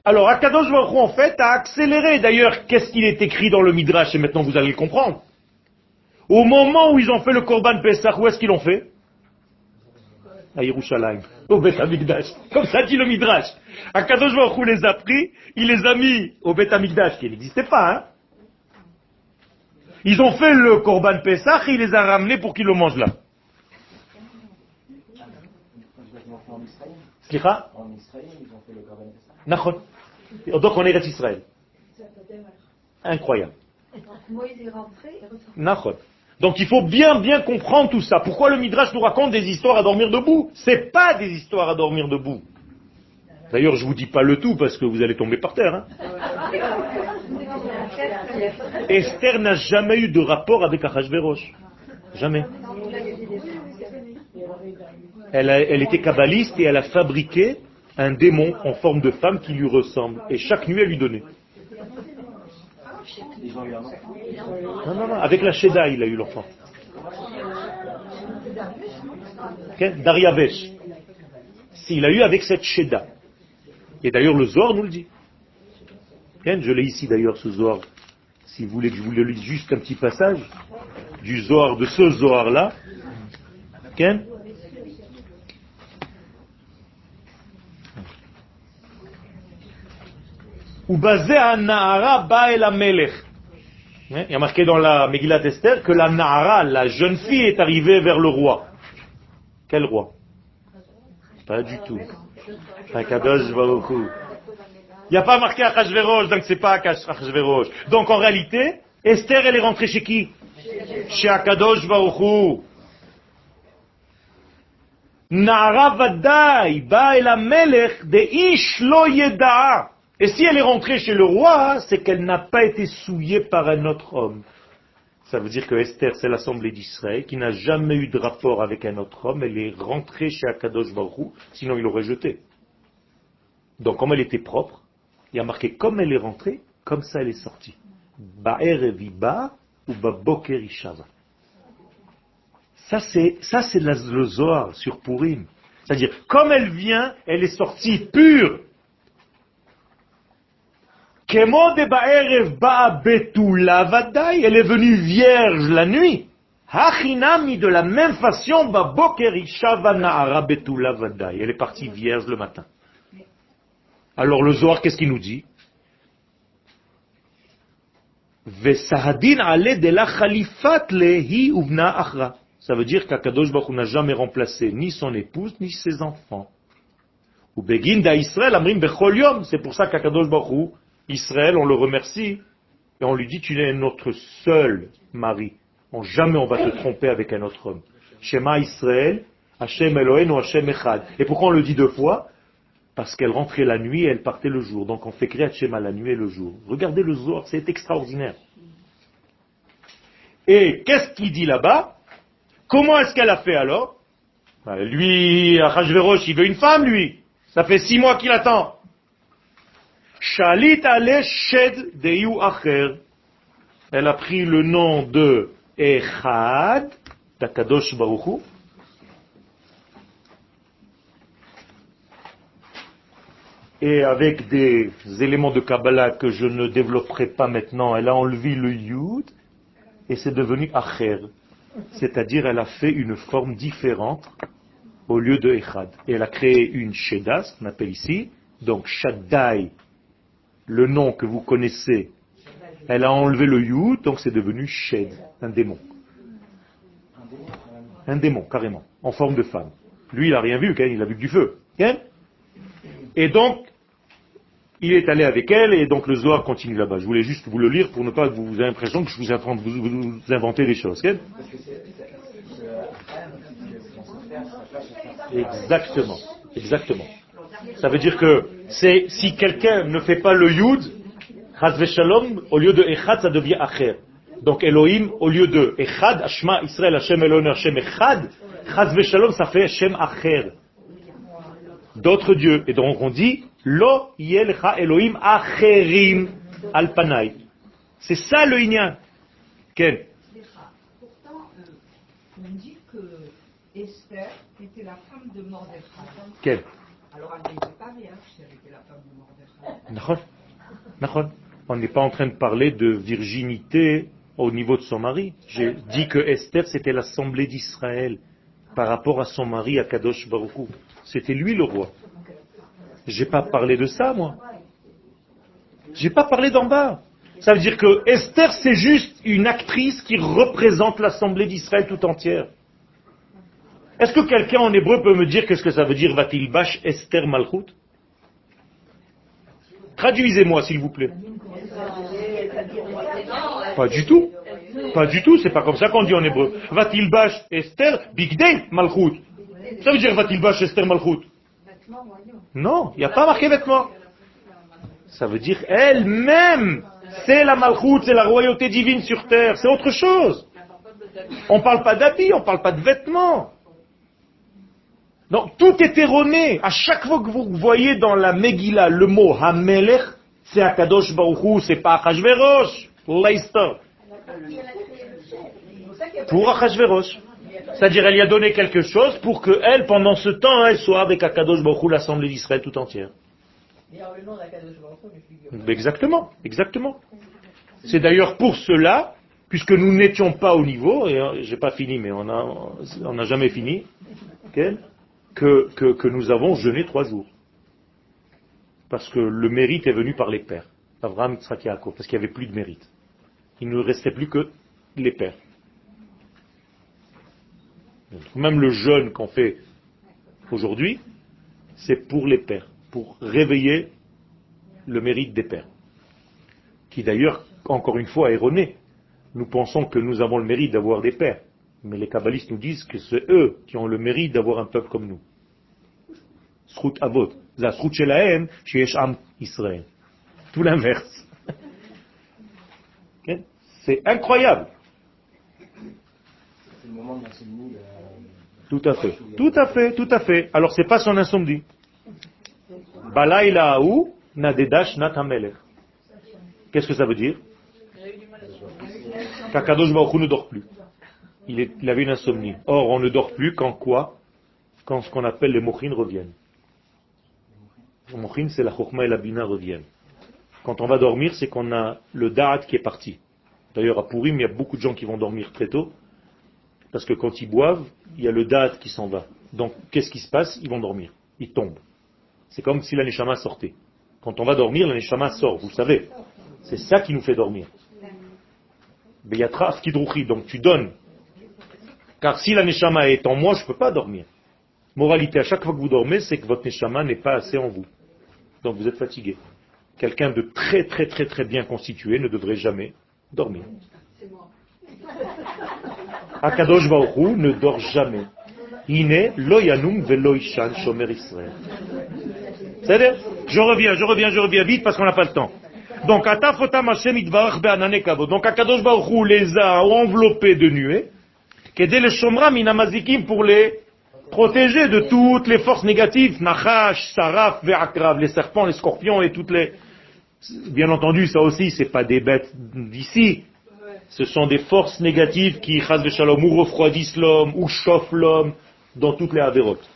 Alors, Akadosh Baruch en fait, a accéléré. D'ailleurs, qu'est-ce qu'il est écrit dans le Midrash Et maintenant, vous allez le comprendre. Au moment où ils ont fait le Korban Pesach, où est-ce qu'ils l'ont fait? À Yerushalayim, au Beth Amikdash. Comme ça dit le Midrash. Akadosh Baruch les a pris, il les a mis au Beth Amikdash, qui n'existait pas. Hein ils ont fait le Korban Pesach et il les a ramenés pour qu'ils le mangent là. Slicha En Israël, ils ont fait le Korban Pessah. Donc on est Israël. Incroyable. Donc il faut bien bien comprendre tout ça. Pourquoi le Midrash nous raconte des histoires à dormir debout? C'est pas des histoires à dormir debout. D'ailleurs, je vous dis pas le tout parce que vous allez tomber par terre. hein. <laughs> Esther n'a jamais eu de rapport avec Achashverosh. Jamais. Elle, était kabbaliste et elle a fabriqué un démon en forme de femme qui lui ressemble. Et chaque nuit, elle lui donnait. Non, non, non, avec la Sheda, il a eu l'enfant. Ok? Dariavesh. Si, il a eu avec cette Sheda. Et d'ailleurs, le Zohar nous le dit. Ok? Je l'ai ici d'ailleurs, ce Zohar. Si vous voulez que je vous le lise juste un petit passage du Zohar, de ce Zohar-là. Ok Ubazé Nahara ba el Amelech. Hein, Il y a marqué dans la Megillat Esther que la Nahara, la jeune fille, est arrivée vers le roi. Quel roi? Pas du tout. Il n'y a pas marqué Achashverosh, donc c'est pas Achashverosh. Donc en réalité, Esther, elle est rentrée chez qui? Chez Akadosh Baruch Hu. Nahara Vadai, ba el Amelech, de Ish lo yeda'a. Et si elle est rentrée chez le roi, c'est qu'elle n'a pas été souillée par un autre homme. Ça veut dire que Esther, c'est l'assemblée d'Israël, qui n'a jamais eu de rapport avec un autre homme. Elle est rentrée chez Akadosh Baruch sinon il l'aurait jetée. Donc, comme elle était propre, il y a marqué comme elle est rentrée, comme ça elle est sortie. Ou. Ça, c'est, ça, c'est le Zohar sur Purim. C'est-à-dire, comme elle vient, elle est sortie pure. Elle est venue vierge la nuit. Hachinami, de la même façon. Elle est partie vierge le matin. Alors le Zohar, qu'est-ce qu'il nous dit? Ça veut dire qu'Akadosh Baruch n'a jamais remplacé ni son épouse, ni ses enfants. Ou Israël amrim. C'est pour ça qu'Akadosh Baruch Israël, on le remercie, et on lui dit, tu es notre seul mari. Jamais on va te tromper avec un autre homme. Shema Israël, Hashem Elohenu, Hashem Echad. Et pourquoi on le dit deux fois? Parce qu'elle rentrait la nuit et elle partait le jour. Donc on fait Kriyat Shema la nuit et le jour. Regardez le Zohar, c'est extraordinaire. Et qu'est-ce qu'il dit là-bas? Comment est-ce qu'elle a fait alors? Ben, Lui, Achashverosh, il veut une femme, lui. Ça fait six mois qu'il attend. Shalit ale shed deyu acher. Elle a pris le nom de Echad, d'Akadosh Baruch et avec des éléments de Kabbalah que je ne développerai pas maintenant, elle a enlevé le Yud et c'est devenu Acher. C'est-à-dire elle a fait une forme différente au lieu de Echad. Et elle a créé une Sheda, ce qu'on appelle ici, donc Shaddai, le nom que vous connaissez, elle a enlevé le Yud, donc c'est devenu Shed, un démon. Un démon, carrément, en forme de femme. Lui, il n'a rien vu, hein, il a vu que du feu. hein? Et donc, il est allé avec elle et donc le Zohar continue là-bas. Je voulais juste vous le lire pour ne pas que vous ayez l'impression que je vous, invente, inventez des choses. ok? Exactement, exactement. Ça veut dire que c'est si quelqu'un ne fait pas le yud, Shalom, au lieu de echad, ça devient acher. Donc Elohim, au lieu de echad, Ashma, Israël, Hashem, Elohim, Hashem, echad, Shalom, ça fait Hashem acher. D'autres dieux. Et donc on dit, Lo yelcha Elohim acherim al panay. C'est ça le inyan. Quel Pourtant, euh, on dit que Esther était la femme de Mordechai. Quel Alors elle n'était pas si elle était la femme de Mordechai. On n'est pas en train de parler de virginité au niveau de son mari. J'ai dit que Esther, c'était l'assemblée d'Israël par rapport à son mari, à Kadosh Baruchou. C'était lui le roi. J'ai pas parlé de ça, moi. J'ai pas parlé d'en bas. Ça veut dire que Esther, c'est juste une actrice qui représente l'assemblée d'Israël tout entière. Est-ce que quelqu'un en hébreu peut me dire qu'est-ce que ça veut dire va-t-il Esther Malchut? Traduisez-moi, s'il vous plaît. Pas du tout. Pas du tout, c'est pas comme ça qu'on dit en hébreu. Va-t-il Esther Bigdei Malchut? Ça veut dire va-t-il bâche Esther Malchut? Non, il n'y a pas marqué vêtements. Ça veut dire elle-même. C'est la Malchut, c'est la royauté divine sur terre. C'est autre chose. On ne parle pas d'habits, on ne parle pas de vêtements. Donc tout est erroné. À chaque fois que vous voyez dans la Megillah le mot Hamelech, c'est Akadosh Baruch c'est pas Achashverosh. L'histoire. Pour Achashverosh. C'est-à-dire, elle lui a donné quelque chose pour que elle, pendant ce temps, elle soit avec Akadosh Baruch l'assemblée d'Israël tout entière. Exactement, exactement. C'est d'ailleurs pour cela, puisque nous n'étions pas au niveau, et euh, j'ai pas fini, mais on n'a jamais fini, que, que, nous avons jeûné trois jours. Parce que le mérite est venu par les pères. Abraham, Yitzhak Yaakov, parce qu'il n'y avait plus de mérite. Il ne restait plus que les pères. Même le jeûne qu'on fait aujourd'hui, c'est pour les pères, pour réveiller le mérite des pères. Qui d'ailleurs, encore une fois, erroné. Nous pensons que nous avons le mérite d'avoir des pères. Mais les kabbalistes nous disent que c'est eux qui ont le mérite d'avoir un peuple comme nous. avot. Tout l'inverse. <laughs> C'est incroyable. Tout à fait. Tout à fait, tout à fait. Alors c'est pas son insomnie. Balaïla ou nadedash natamelech. Qu'est-ce que ça veut dire? Kakadosh Baruch ne dort plus il, avait une insomnie. Or, on ne dort plus quand quoi? Quand ce qu'on appelle les mochines reviennent. Les mochines, c'est la chokma et la bina reviennent. Quand on va dormir, c'est qu'on a le da'at qui est parti. D'ailleurs, à Purim, il y a beaucoup de gens qui vont dormir très tôt, parce que quand ils boivent, il y a le da'at qui s'en va. Donc, qu'est-ce qui se passe? Ils vont dormir. Ils tombent. C'est comme si l'aneshama sortait. Quand on va dormir, l'aneshama sort, vous savez. C'est ça qui nous fait dormir. Donc tu donnes car si la neshama est en moi, je ne peux pas dormir. Moralité, à chaque fois que vous dormez, c'est que votre neshama n'est pas assez en vous. Donc vous êtes fatigué. Quelqu'un de très très très très bien constitué ne devrait jamais dormir. Akadosh Baruch ne dort jamais. Ine loyanum veloishan shomer Israël. C'est-à-dire, je reviens, je reviens, je reviens vite parce qu'on n'a pas le temps. Donc, Atafotam Hashem Donc, Akadosh Baruch les a enveloppés de nuées le pour les protéger de toutes les forces négatives, Nachash, Saraf, Ve'akrav, les serpents, les scorpions et toutes les... Bien entendu, ça aussi, c'est pas des bêtes d'ici. Ce sont des forces négatives qui, chas shalom, ou refroidissent l'homme, ou chauffent l'homme, dans toutes les avérotes.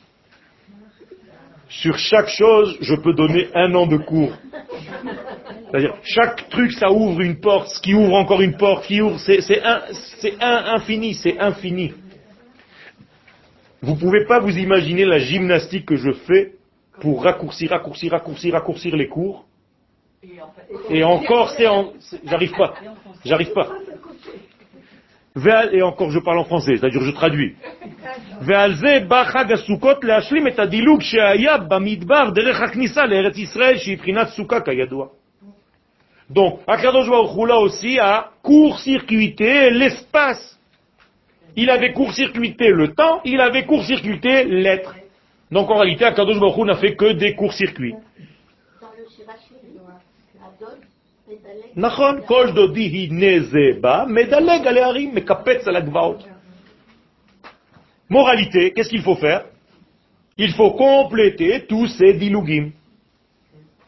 Sur chaque chose, je peux donner un an de cours. C'est-à-dire, chaque truc, ça ouvre une porte, ce qui ouvre encore une porte, qui ouvre, c'est un, un, infini, c'est infini. Vous ne pouvez pas vous imaginer la gymnastique que je fais pour raccourcir, raccourcir, raccourcir, raccourcir les cours. Et encore, c'est en... J'arrive pas. J'arrive pas. Et encore, je parle en français, c'est-à-dire je traduis. Donc, Akadosh Baruch aussi a court-circuité l'espace. Il avait court-circuité le temps, il avait court-circuité l'être. Donc en réalité, Akadosh Baruch n'a fait que des courts-circuits. נכון, כל דודי הנה זה בא, מדלג על ההרים, מקפץ על הגבעות. Moralité, qu'est-ce qu'il faut faire Il faut compléter tous ces dilugim.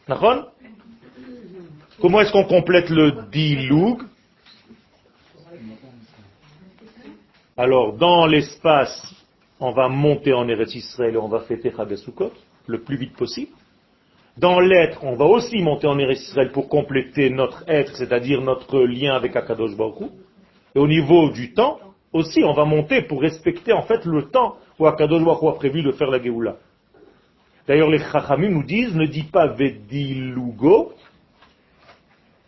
D'accord Comment est-ce qu'on complète le dilug Alors, dans l'espace, on va monter en Eretz Israël et on va fêter Chagasukot le plus vite possible. Dans l'être, on va aussi monter en Eretz Israël pour compléter notre être, c'est-à-dire notre lien avec Akadosh Baruch. Et au niveau du temps, aussi, on va monter pour respecter en fait le temps où Akadosh Baruch a prévu de faire la Géoula. D'ailleurs, les Chachamim nous disent, ne dis pas Vedilugo,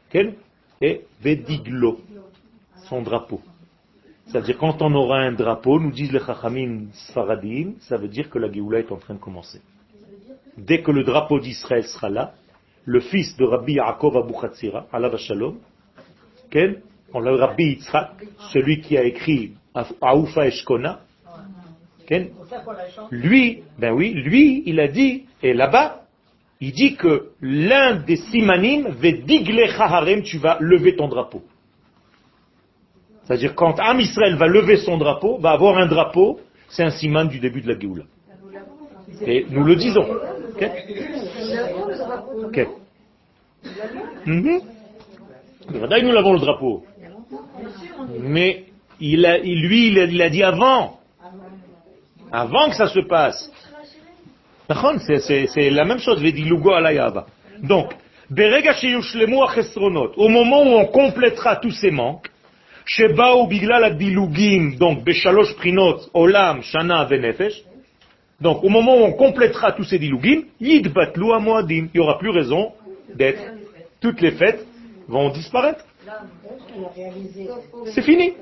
quel et Vediglo, son drapeau. C'est-à-dire, quand on aura un drapeau, nous disent les Chachamim Sfaradim, ça veut dire que la Géoula est en train de commencer. Dès que le drapeau d'Israël sera là, le fils de Rabbi Yaakov Abu Chatzira, Allah Shalom, on l'a Rabbi Yitzhak, celui qui a écrit Aoufa Eshkona, lui, ben oui, lui, il a dit, et là-bas, il dit que l'un des simanim, tu vas lever ton drapeau. C'est-à-dire, quand Am Israël va lever son drapeau, va avoir un drapeau, c'est un siman du début de la Géoula. Et nous le disons. Ok Ok. Mhm. Nous l'avons le drapeau. Mais lui, il a, dit avant. Avant que ça se passe. C'est- la même chose. Donc, au moment où on complétera tous ces manques, donc donc, au moment où on complétera tous ces dilugim. Il n'y aura plus raison d'être. Toutes les fêtes vont disparaître. C'est fini.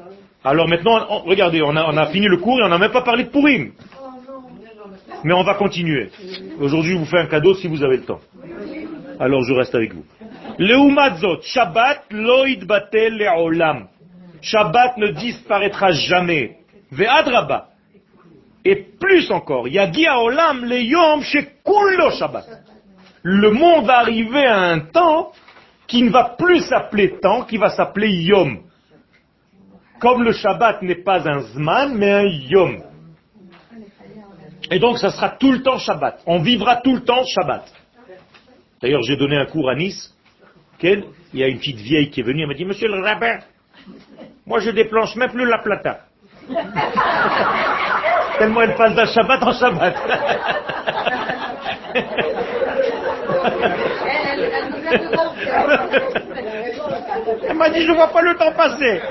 Alors maintenant, regardez, on a, fini le cours et on n'a même pas parlé de Purim. Mais on va continuer. Aujourd'hui, je vous fais un cadeau si vous avez le temps. Alors je reste avec vous. Leumadzot, Shabbat lo yidbatel le'olam. Shabbat ne disparaîtra jamais. Ve'adraba. Et plus encore, Yagi Olam le Yom Shekullo Shabbat. Le monde va arriver à un temps qui ne va plus s'appeler temps, qui va s'appeler Yom. Comme le Shabbat n'est pas un Zman, mais un Yom. Et donc ça sera tout le temps Shabbat. On vivra tout le temps Shabbat. D'ailleurs, j'ai donné un cours à Nice. Il y a une petite vieille qui est venue, elle m'a dit, Monsieur le rabbin, moi je déplanche même plus la plata. Tellement elle passe d'un Shabbat en Shabbat. Elle m'a dit, je vois pas le temps passer.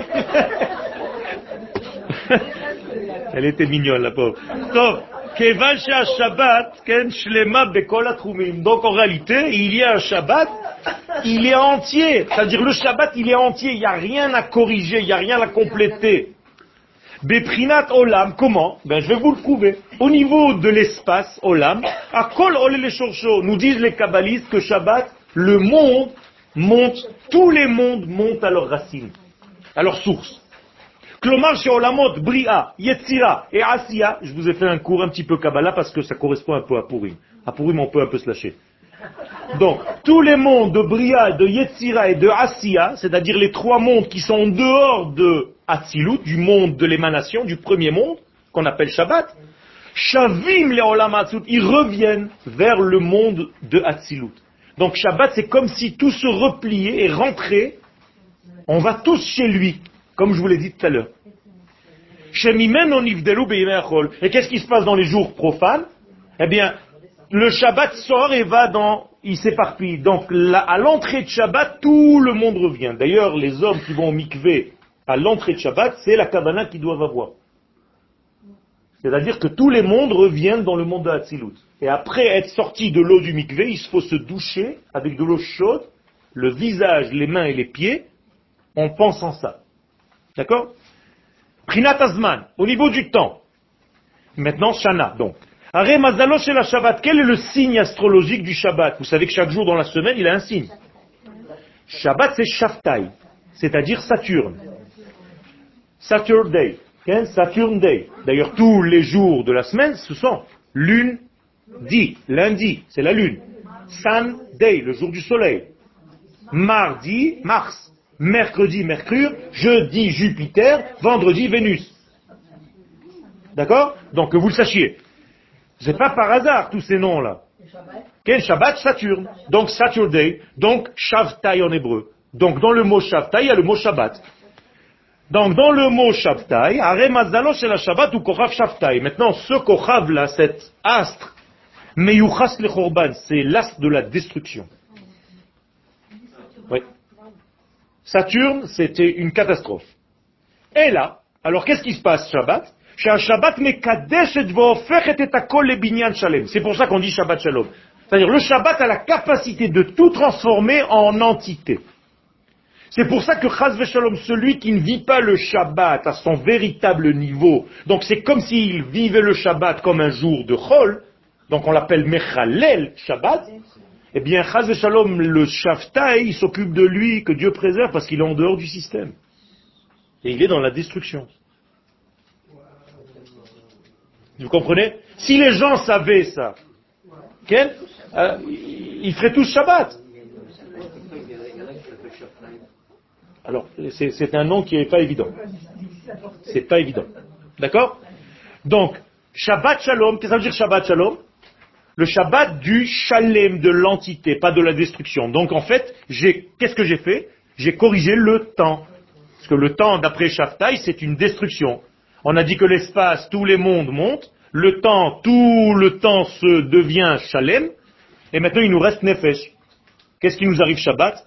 Elle était mignonne, la pauvre. Donc, en réalité, il y a un Shabbat, il est entier. C'est-à-dire, le Shabbat, il est entier. Il n'y a rien à corriger, il n'y a rien à compléter. Beprinat Olam, comment? Ben, je vais vous le prouver. Au niveau de l'espace, Olam, à Kol Ole nous disent les kabbalistes que Shabbat, le monde monte, tous les mondes montent à leurs racines, à leur source. Klomar chez Olamot, Bria, Yetzira et Asiya, je vous ai fait un cours un petit peu Kabbalah parce que ça correspond un peu à Purim. À Purim, on peut un peu se lâcher. Donc, tous les mondes de Bria, de Yetzira et de Asiya, c'est-à-dire les trois mondes qui sont en dehors de Atzilut, du monde de l'émanation, du premier monde, qu'on appelle Shabbat, Shavim les Olam Atzlut, ils reviennent vers le monde de Atzilut. Donc Shabbat, c'est comme si tout se repliait et rentrait, on va tous chez lui, comme je vous l'ai dit tout à l'heure. Et qu'est-ce qui se passe dans les jours profanes? Eh bien, le Shabbat sort et va dans, il s'éparpille. Donc, à l'entrée de Shabbat, tout le monde revient. D'ailleurs, les hommes qui vont au mikvé à l'entrée de Shabbat, c'est la cabana qu'ils doivent avoir. C'est-à-dire que tous les mondes reviennent dans le monde de Hatzilut. Et après être sorti de l'eau du mikvé, il faut se doucher avec de l'eau chaude, le visage, les mains et les pieds, en pensant ça. D'accord? Prinat Azman, au niveau du temps. Maintenant, Shana, donc. Are Mazalo la Shabbat, quel est le signe astrologique du Shabbat? Vous savez que chaque jour dans la semaine, il a un signe. Shabbat, c'est Shaftai, c'est-à-dire Saturne. Saturn Day. Saturn Day. D'ailleurs, tous les jours de la semaine, ce sont lune, lundi, c'est la lune. Sun Day, le jour du soleil. Mardi, Mars. Mercredi, Mercure. Jeudi, Jupiter. Vendredi, Vénus. D'accord? Donc que vous le sachiez. C'est pas par hasard tous ces noms-là. Quel Shabbat Saturne. Donc Saturday. Donc Shavtai en hébreu. Donc dans le mot Shavtai, il y a le mot Shabbat. Donc dans le mot Shavtai, Aremazalo la Shabbat ou Kochav Shavtai. Maintenant ce Kochav là, cet astre, Meyuchas le Chorban, c'est l'astre de la destruction. Oui. Saturne, c'était une catastrophe. Et là, alors qu'est-ce qui se passe Shabbat? C'est pour ça qu'on dit Shabbat Shalom. C'est-à-dire le Shabbat a la capacité de tout transformer en entité. C'est pour ça que Chaz Shalom, celui qui ne vit pas le Shabbat à son véritable niveau, donc c'est comme s'il vivait le Shabbat comme un jour de Chol, donc on l'appelle Mechalel Shabbat, eh bien Chaz Shalom, le Shaftai, il s'occupe de lui, que Dieu préserve, parce qu'il est en dehors du système. Et il est dans la destruction. Vous comprenez? Si les gens savaient ça, euh, ils feraient tous Shabbat. Alors, c'est un nom qui n'est pas évident. C'est pas évident. D'accord? Donc, Shabbat Shalom, qu'est-ce que ça veut dire Shabbat Shalom? Le Shabbat du Shalem, de l'entité, pas de la destruction. Donc, en fait, qu'est-ce que j'ai fait? J'ai corrigé le temps. Parce que le temps, d'après Shaftai, c'est une destruction. On a dit que l'espace, tous les mondes montent, le temps, tout le temps se devient Shalem, et maintenant il nous reste Nefesh. Qu'est-ce qui nous arrive Shabbat?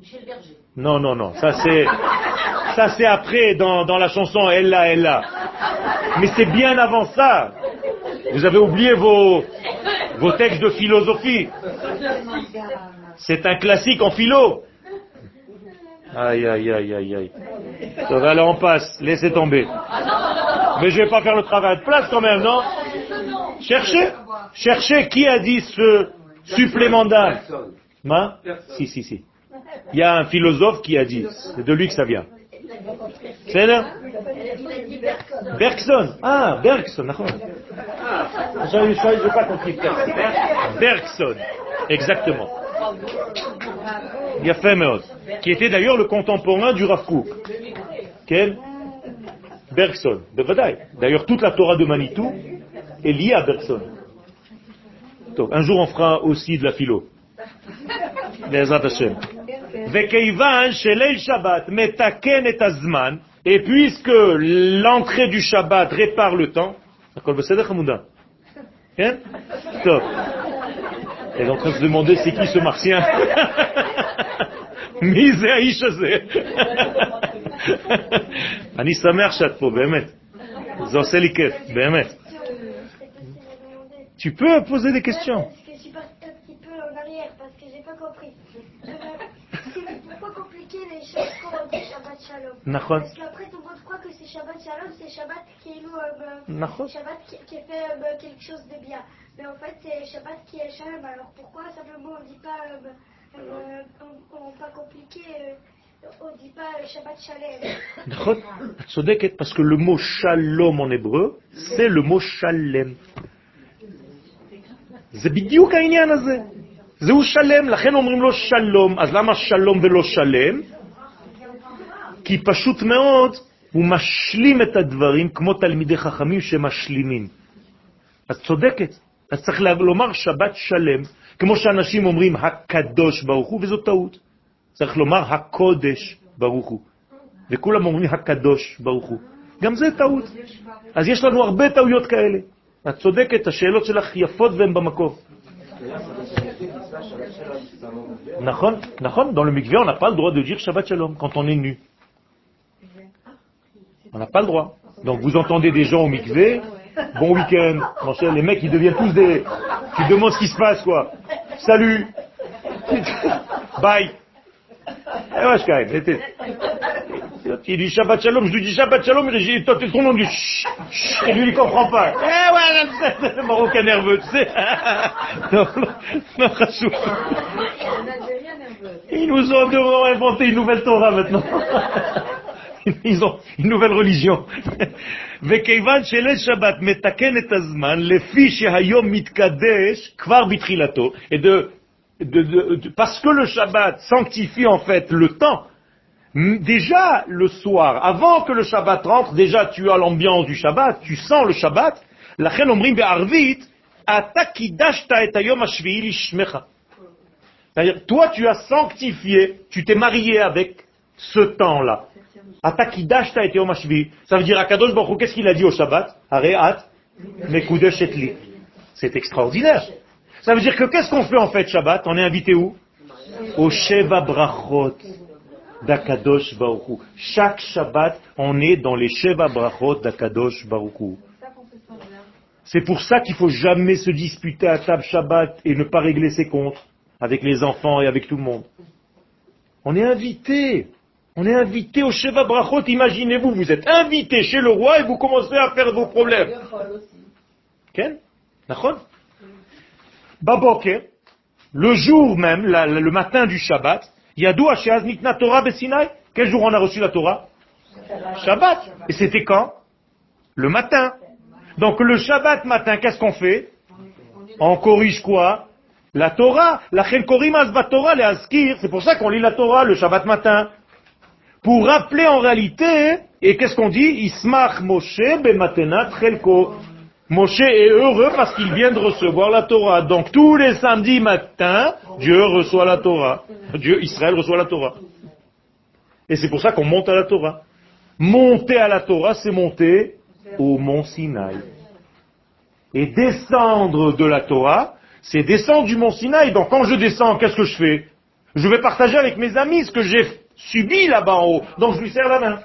Michel Berger. Non, non, non. Ça c'est, ça après dans, la chanson Ella, Ella. Mais c'est bien avant ça. Vous avez oublié vos, vos textes de philosophie. C'est un classique en philo. Aïe, aïe, aïe, aïe, aïe. Alors on passe, laissez tomber. Mais je vais pas faire le travail de place quand même, non? Cherchez, cherchez qui a dit ce supplément d'âme. Hein? Si, si, si. Il y a un philosophe qui a dit, c'est de lui que ça vient. C'est là Bergson. Ah, Bergson, d'accord. Je n'ai pas compris. Bergson, exactement. Qui était d'ailleurs le contemporain du Rav Kook. Quel? Bergson. D'ailleurs, toute la Torah de Manitou est liée à Bergson. Donc, un jour, on fera aussi de la philo Et puisque l'entrée du Shabbat répare le temps, hein? Elle est en train de se demander c'est qui ce martien <laughs> Mise האיש הזה? אני שמח שאת <laughs> פה, באמת. זה עושה לי כיף, באמת. Tu peux poser des questions. נכון. Parce qu'après tout le monde croit que c'est Shabbat Shalom, c'est Shabbat qui est נכון. Shabbat qui est fait quelque chose de bien. Mais en fait c'est Shabbat qui est Shalom. Alors pourquoi simplement on dit pas, on pas compliqué on dit pas Shabbat Shalem. נכון, את צודקת, <coughs> parce que le mot Shalom en hébreu, c'est le mot Shalem. זה בדיוק העניין הזה. זהו שלם, לכן אומרים לו שלום, אז למה שלום ולא שלם? כי פשוט מאוד הוא משלים את הדברים כמו תלמידי חכמים שמשלימים. אז צודקת, אז צריך לומר שבת שלם, כמו שאנשים אומרים הקדוש ברוך הוא, וזו טעות. צריך לומר הקודש ברוך הוא. וכולם אומרים הקדוש ברוך הוא. גם זה טעות. אז יש לנו הרבה טעויות כאלה. את צודקת, השאלות שלך יפות והן במקום. נכון, נכון, dans le mikvé, on n'a pas le droit de dire Shabbat Shalom quand on est nu. On n'a pas le droit. Donc vous entendez des gens au mikvé, bon week-end, mon cher, les mecs ils deviennent tous des... Tu demandes ce qui se passe quoi. Salut <laughs> Bye Eh ouais, quand même. Il dit Shabbat Shalom, je lui dis Shabbat Shalom, il dit, toi, ton nom, chut, chut, et lui, il comprend pas. Eh ouais, c'est le marocain nerveux, tu sais. <laughs> Non, non. Ils nous ont inventer une nouvelle Torah maintenant. <laughs> <laughs> Ils ont une nouvelle religion. <laughs> וכיוון שליל שבת מתקן את הזמן לפי שהיום מתקדש כבר בתחילתו, et de, de, de, de- parce que le Shabbat sanctifie en fait le temps, m- déjà le soir, avant que le Shabbat rentre, déjà tu as l'ambiance du Shabbat, tu sens le Shabbat, לכן אומרים בערבית, אתה קידשת את היום השביעי לשמך. C'est-à-dire, toi tu as sanctifié, tu t'es marié avec ce temps-là. Atakidashta et. Ça veut dire à Kadosh Baruch qu'est-ce qu'il a dit au Shabbat Areat Mekudesh et Li. C'est extraordinaire. Ça veut dire que qu'est-ce qu'on fait en fait Shabbat On est invité où Au Sheva Brachot d'Akadosh Baruch Hu. Chaque Shabbat, on est dans les Sheva Brachot d'Akadosh Baruch Hu. C'est pour ça qu'il faut jamais se disputer à table Shabbat et ne pas régler ses comptes avec les enfants et avec tout le monde. On est invité. On est invité au Sheva Brachot. Imaginez-vous, vous êtes invité chez le roi et vous commencez à faire vos problèmes. Ken Nachon Baboker, le jour même, la- la- le matin du Shabbat, Yadou Hasheaz Nikna Torah Besinaï. Quel jour on a reçu la Torah Shabbat. Et c'était quand Le matin. Donc le Shabbat matin, qu'est-ce qu'on fait On corrige quoi La Torah. La Korim Torah, les Askir. C'est pour ça qu'on lit la Torah le Shabbat matin. Pour rappeler en réalité, et qu'est-ce qu'on dit? Ismach Moshe bematenat chelko. Moshe est heureux parce qu'il vient de recevoir la Torah. Donc tous les samedis matins, Dieu reçoit la Torah. Dieu, Israël reçoit la Torah. Et c'est pour ça qu'on monte à la Torah. Monter à la Torah, c'est monter au mont Sinaï. Et descendre de la Torah, c'est descendre du mont Sinaï. Donc quand je descends, qu'est-ce que je fais? Je vais partager avec mes amis ce que j'ai subi là-bas en haut. Donc je lui serre la main.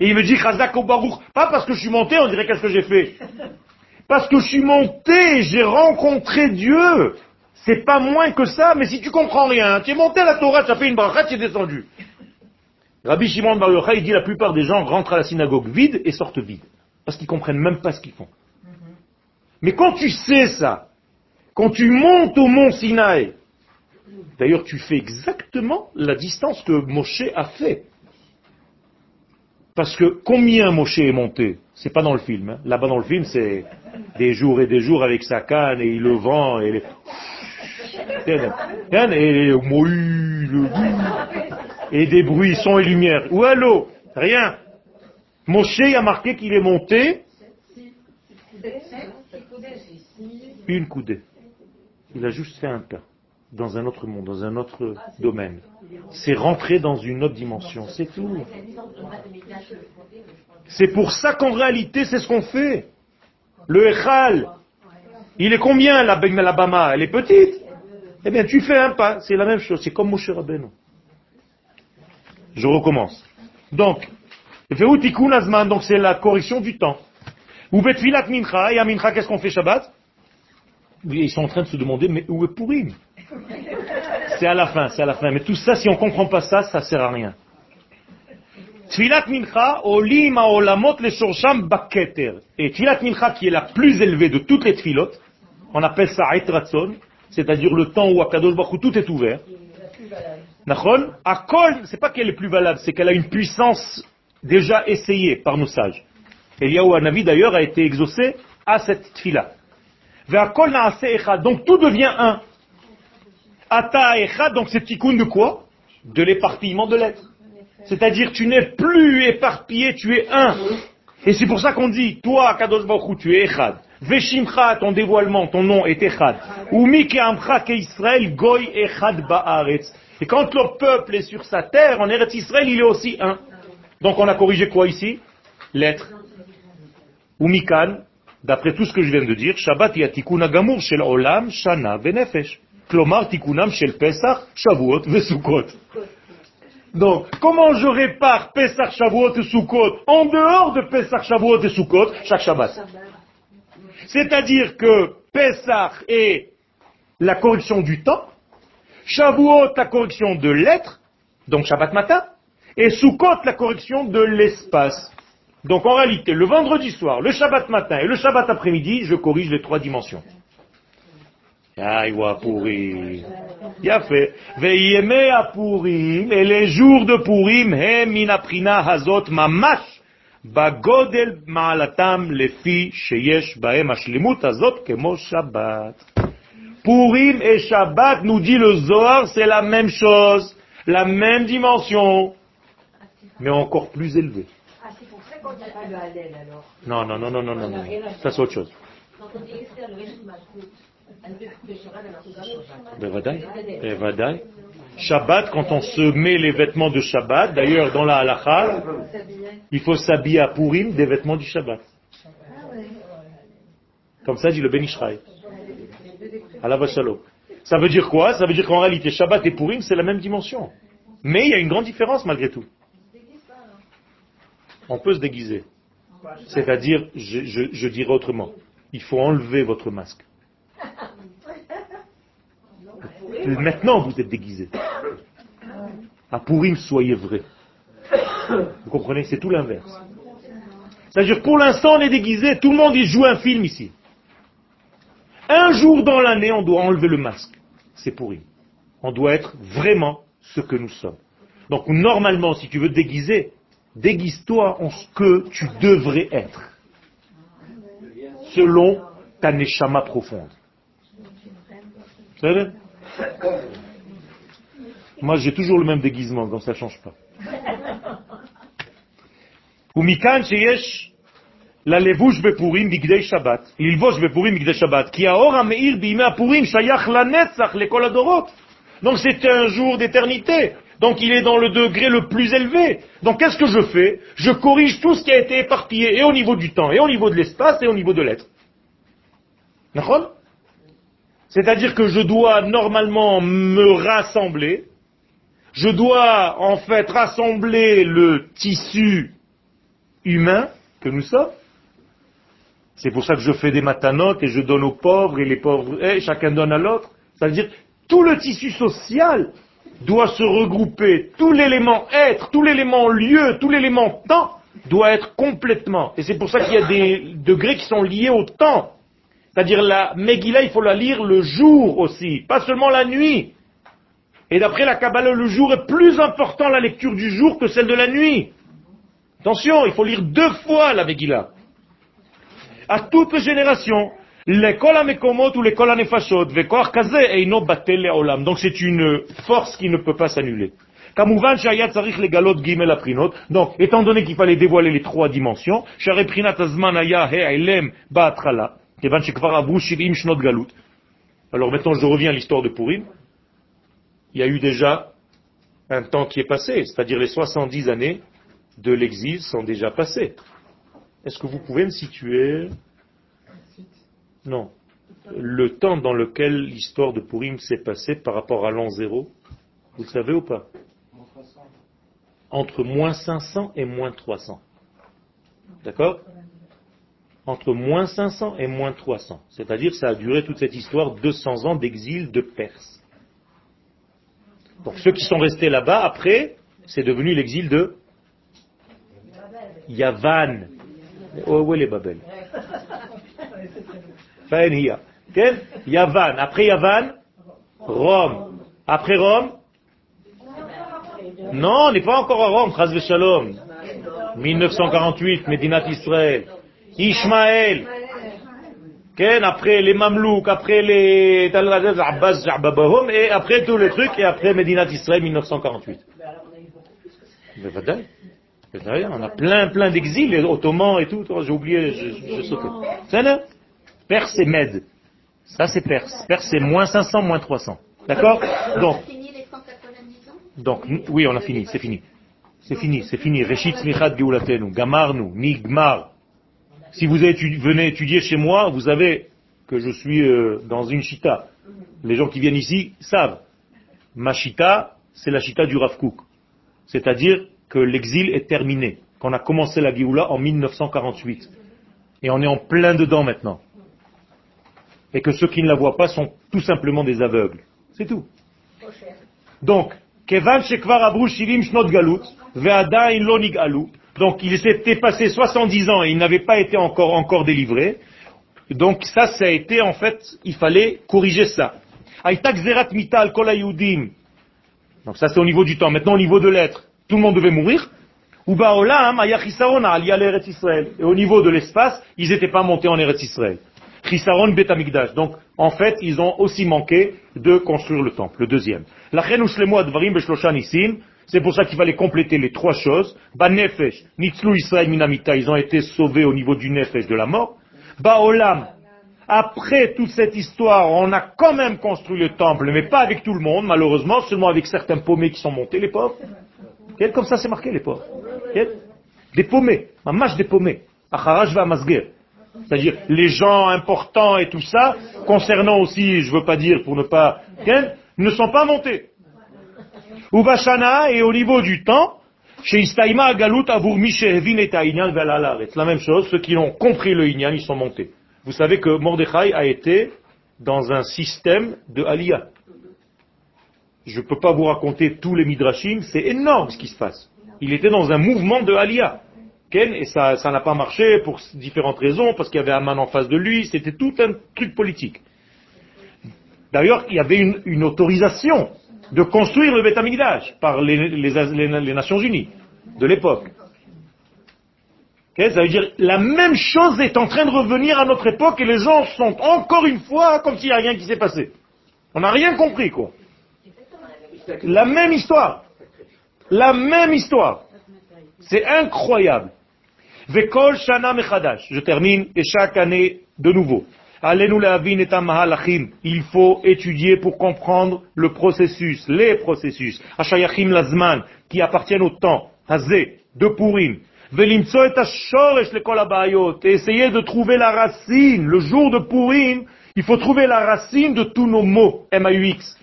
Et il me dit, Baruch. Pas parce que je suis monté, on dirait qu'est-ce que j'ai fait? Parce que je suis monté, j'ai rencontré Dieu. C'est pas moins que ça, mais si tu comprends rien, tu es monté à la Torah, tu as fait une bracha, tu es descendu. Rabbi Shimon Bar Yochai, il dit la plupart des gens rentrent à la synagogue vide et sortent vide. Parce qu'ils comprennent même pas ce qu'ils font. Mais quand tu sais ça, quand tu montes au mont Sinaï, d'ailleurs tu fais exactement la distance que Moshe a fait. Parce que combien Moshe est monté C'est pas dans le film. hein. Là-bas dans le film, c'est des jours et des jours avec sa canne et le vent et les... Et, et des bruits, sons et lumière. Ou allô? Rien. Moshe a marqué qu'il est monté une coudée. Il a juste fait un pas dans un autre monde, dans un autre domaine. C'est rentrer dans une autre dimension, c'est tout. C'est pour ça qu'en réalité, c'est ce qu'on fait. Le Echal, il est combien la Bama Elle est petite. Eh bien, tu fais un pas, c'est la même chose, c'est comme Moshe Rabbeinu. Je recommence. Donc, donc c'est la correction du temps. Ou Betfilat Mincha, et à Mincha, qu'est-ce qu'on fait Shabbat? Ils sont en train de se demander, mais où est Purim? C'est à la fin, c'est à la fin. Mais tout ça, si on ne comprend pas ça, ça sert à rien. Tfilat Mincha, Olim Olamot le Shorsham Baketer. Et Tfilat Mincha, qui est la plus élevée de toutes les tfilotes, on appelle ça Ait Ratzon, c'est-à-dire le temps où à Kadosh tout est ouvert. Nachon, Akol, c'est pas qu'elle est plus valable, c'est qu'elle a une puissance déjà essayée par nos sages. Eliyahu Hanavi d'ailleurs a été exaucé à cette tfila. Donc tout devient un. Ata echad, donc c'est tikkun de quoi? De l'éparpillement de l'être. C'est-à-dire tu n'es plus éparpillé, tu es un. Et c'est pour ça qu'on dit, toi, Kadosh Baruch tu es echad. Veshimcha, ton dévoilement, ton nom est echad. Umi ke'amcha ke'Israël, goy echad ba'aretz. Et quand le peuple est sur sa terre, en Eretz Israël, il est aussi un. Donc on a corrigé quoi ici? L'être. Ou Mikan, d'après tout ce que je viens de dire, Shabbat yatikun agamur shel olam shana venefesh. Shavuot. Donc, comment je répare Pesach, Shavuot et Sukkot en dehors de Pesach, Shavuot et Sukkot chaque Shabbat? C'est-à-dire que Pesach est la correction du temps, Shavuot la correction de l'être, donc Shabbat matin, et Sukkot la correction de l'espace. Donc en réalité, le vendredi soir, le Shabbat matin et le Shabbat après-midi, je corrige les trois dimensions. Aïwa pourri. Il a fait. Veilleme à Purim, et les jours de Purim, hem inaprina hazot mamash, bagodel ma'alatam lefi sheyesh baem ashlimut hazot kemo Shabbat. Purim et Shabbat, nous dit le Zohar, c'est la même chose, la même dimension, mais encore plus élevée. Ah, c'est pour ça qu'on n'a pas le Hallel alors. Non, non, non, non, non, non, non. Ça c'est autre chose. Quand on dit Esther, le régime Veut couper Shabbat, quand on se met les vêtements de Shabbat, d'ailleurs dans la halakha, il faut s'habiller à Purim des vêtements du Shabbat. Comme ça dit le Ben Ishraï. Allah shalom. Ça veut dire quoi? Ça veut dire qu'en réalité, Shabbat et Purim, c'est la même dimension. Mais il y a une grande différence malgré tout. On peut se déguiser. C'est-à-dire, je, je dirais autrement, il faut enlever votre masque. Maintenant, vous êtes déguisé. À Purim, soyez vrai. Vous comprenez? C'est tout l'inverse. C'est-à-dire, pour l'instant, on est déguisé, tout le monde y joue un film ici. Un jour dans l'année, on doit enlever le masque. C'est Purim. On doit être vraiment ce que nous sommes. Donc, normalement, si tu veux te déguiser, déguise-toi en ce que tu devrais être. Selon ta neshama profonde Vous savez Moi, j'ai toujours le même déguisement, donc ça ne change pas. ומכאן שיש ללבוש בפורים בגדי שבת, ללבוש בפורים בגדי שבת, כי האור המאיר בימי הפורים שייך לנצח לכל הדורות. Donc c'est un jour d'éternité. Donc il est dans le degré le plus élevé. Donc qu'est-ce que je fais Je corrige tout ce qui a été éparpillé, et au niveau du temps, et au niveau de l'espace, et au niveau de l'être. D'accord C'est-à-dire que je dois normalement me rassembler, je dois en fait rassembler le tissu humain que nous sommes. C'est pour ça que je fais des matanotes et je donne aux pauvres et les pauvres, et chacun donne à l'autre. C'est-à-dire tout le tissu social doit se regrouper, tout l'élément être, tout l'élément lieu, tout l'élément temps doit être complètement. Et c'est pour ça qu'il y a des degrés qui sont liés au temps. C'est-à-dire la Megillah, il faut la lire le jour aussi, pas seulement la nuit. Et d'après la Kabbalah, le jour est plus important la lecture du jour que celle de la nuit. Attention, il faut lire deux fois la Megillah. À toutes les générations, l'école Amekomot ou l'école Anefashot, Vekor Kaze, Batele Olam. Donc c'est une force qui ne peut pas s'annuler. Donc, étant donné qu'il fallait dévoiler les trois dimensions, alors maintenant, je reviens à l'histoire de Purim. Il y a eu déjà un temps qui est passé, c'est-à-dire les 70 années de l'exil sont déjà passées. Est-ce que vous pouvez me situer? Non. Le temps dans lequel l'histoire de Purim s'est passée par rapport à l'an zéro, vous le savez ou pas? Entre moins 500 et moins 300. D'accord? Entre moins 500 et moins 300. C'est-à-dire ça a duré toute cette histoire 200 ans d'exil de Perse. Donc ceux qui sont restés là-bas, après, c'est devenu l'exil de Yavan. Où est les Babel? Yavan. Après Yavan, Rome. Après Rome? Non, on n'est pas encore à Rome, Shalom. 1948, Médinat Israël. Ishmaël. Après les Mamelouks, après les Abbas et après tous les trucs, et après Médinat Israël 1948. Mais vadaï. On a plein, plein d'exils, les Ottomans et tout. J'ai oublié, je, je là Perse et Mède. Ça, c'est Perse. Perse, c'est moins 500, moins 300. D'accord? Donc, Fini les 190 Donc, oui, on a fini, c'est fini. C'est fini, c'est fini. Reshit Smichat Geulatenu, Gamarnu, Nigmar. Si vous venez étudier chez moi, vous savez que je suis euh, dans une chita. Les gens qui viennent ici savent. Ma chita, c'est la chita du Rav C'est-à-dire que l'exil est terminé, qu'on a commencé la Géoula en 1948. Et on est en plein dedans maintenant. Et que ceux qui ne la voient pas sont tout simplement des aveugles. C'est tout. Donc, Kevan Shekvar Abru Shirim Shnot Galut, Ve'adain Lonig Alu. Donc, il s'était passé 70 ans et il n'avait pas été encore, encore délivré. Donc, ça, ça a été, en fait, il fallait corriger ça. Donc, ça, c'est au niveau du temps. Maintenant, au niveau de l'être, tout le monde devait mourir. Et au niveau de l'espace, ils n'étaient pas montés en Eretz Israël. Donc, en fait, ils ont aussi manqué de construire le temple, le deuxième. C'est pour ça qu'il fallait compléter les trois choses. Ba nefesh, nitzlu Israël minamita, ils ont été sauvés au niveau du nefesh de la mort. Ba olam, après toute cette histoire, on a quand même construit le temple, mais pas avec tout le monde, malheureusement, seulement avec certains paumés qui sont montés, les pauvres. Comme ça, c'est marqué, les pauvres. Des paumés, un match des paumés. Acharaj va c'est-à-dire les gens importants et tout ça, concernant aussi, je veux pas dire pour ne pas, ne sont pas montés. Ubashana et au niveau du temps, chez Istaïma Galut C'est la même chose, ceux qui ont compris le Inyan, ils sont montés. Vous savez que Mordechai a été dans un système de Aliyah. Je ne peux pas vous raconter tous les midrashim, c'est énorme ce qui se passe. Il était dans un mouvement de Aliyah et ça n'a pas marché pour différentes raisons, parce qu'il y avait Aman en face de lui, c'était tout un truc politique. D'ailleurs, il y avait une, autorisation de construire le Beth par les, Nations Unies de l'époque. ça veut dire la même chose est en train de revenir à notre époque et les gens sont encore une fois comme s'il n'y a rien qui s'est passé. On n'a rien compris, quoi. La même histoire. La même histoire. C'est incroyable. Vekol shana mechadash. Je termine, et chaque année de nouveau. La Il faut étudier pour comprendre le processus, les processus. Ashayachim lazman, qui appartiennent au temps. Hazé, de Purim. Velimtso et ashoresh le Et essayer de trouver la racine. Le jour de Purim, il faut trouver la racine de tous nos mots. M-A-U-X.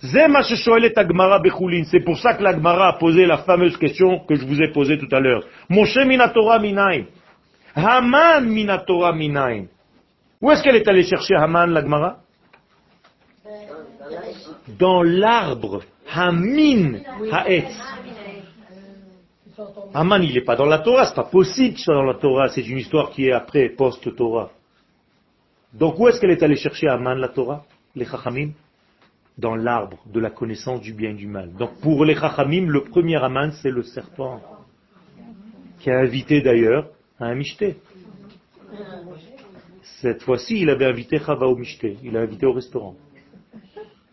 C'est pour ça que l'Agmara a posé la fameuse question que je vous ai posée tout à l'heure. Moshe minatora minaim. Haman minatora minaim. Où est-ce qu'elle est allée chercher Haman, l'Agmara Dans l'arbre. Hamin haetz. Haman, il n'est pas dans la Torah, c'est pas possible qu'il soit dans la Torah, c'est une histoire qui est après, post-Torah. Donc où est-ce qu'elle est allée chercher Haman, la Torah Les Chachamim dans l'arbre de la connaissance du bien et du mal. Donc pour les Chachamim, le premier Aman, c'est le serpent, qui a invité d'ailleurs à un Mishté. Cette fois-ci, il avait invité Chava au Mishté, il a invité au restaurant.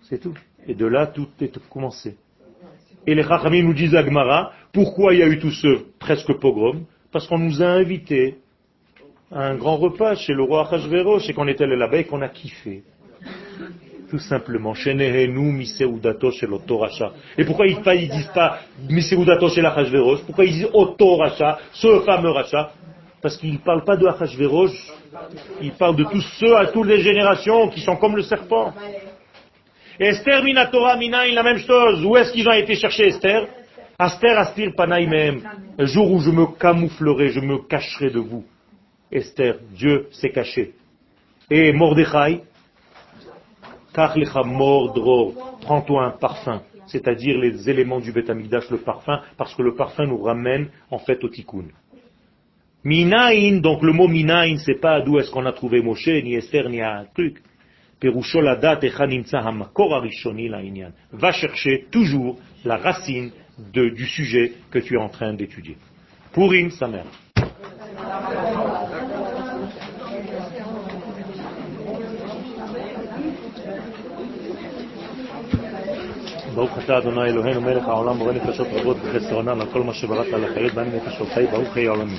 C'est tout. Et de là, tout est commencé. Et les Chachamim nous disent à Gmara, pourquoi il y a eu tout ce presque pogrom? Parce qu'on nous a invités à un grand repas chez le roi Achashverosh et qu'on était là-bas et qu'on a kiffé tout simplement. Et pourquoi ils ne disent pas Miseudato chez Pourquoi ils disent Oto Racha, ce fameux Racha? Parce qu'ils ne parlent pas de Achashverosh, ils parlent de tous ceux à toutes les générations qui sont comme le serpent. Esther Minatora Minaï, la même chose. Où est-ce qu'ils ont été chercher Esther? Aster Astir Panaïmem. Le jour où je me camouflerai, je me cacherai de vous. Esther, Dieu s'est caché. Et Mordechai, prends-toi un parfum, c'est-à-dire les éléments du Beth le parfum, parce que le parfum nous ramène en fait au tikkun. Minaïn, donc le mot minaïn, c'est pas d'où est-ce qu'on a trouvé Moshe, ni Esther, ni un truc. Va chercher toujours la racine du sujet que tu es en train d'étudier. Pourim, sa mère. ברוך אתה אדוני אלוהינו מלך העולם בורא נפשות רבות בחסרונן על כל מה שבראת לחיות בהם נפשות חי ברוך יהיה עולמי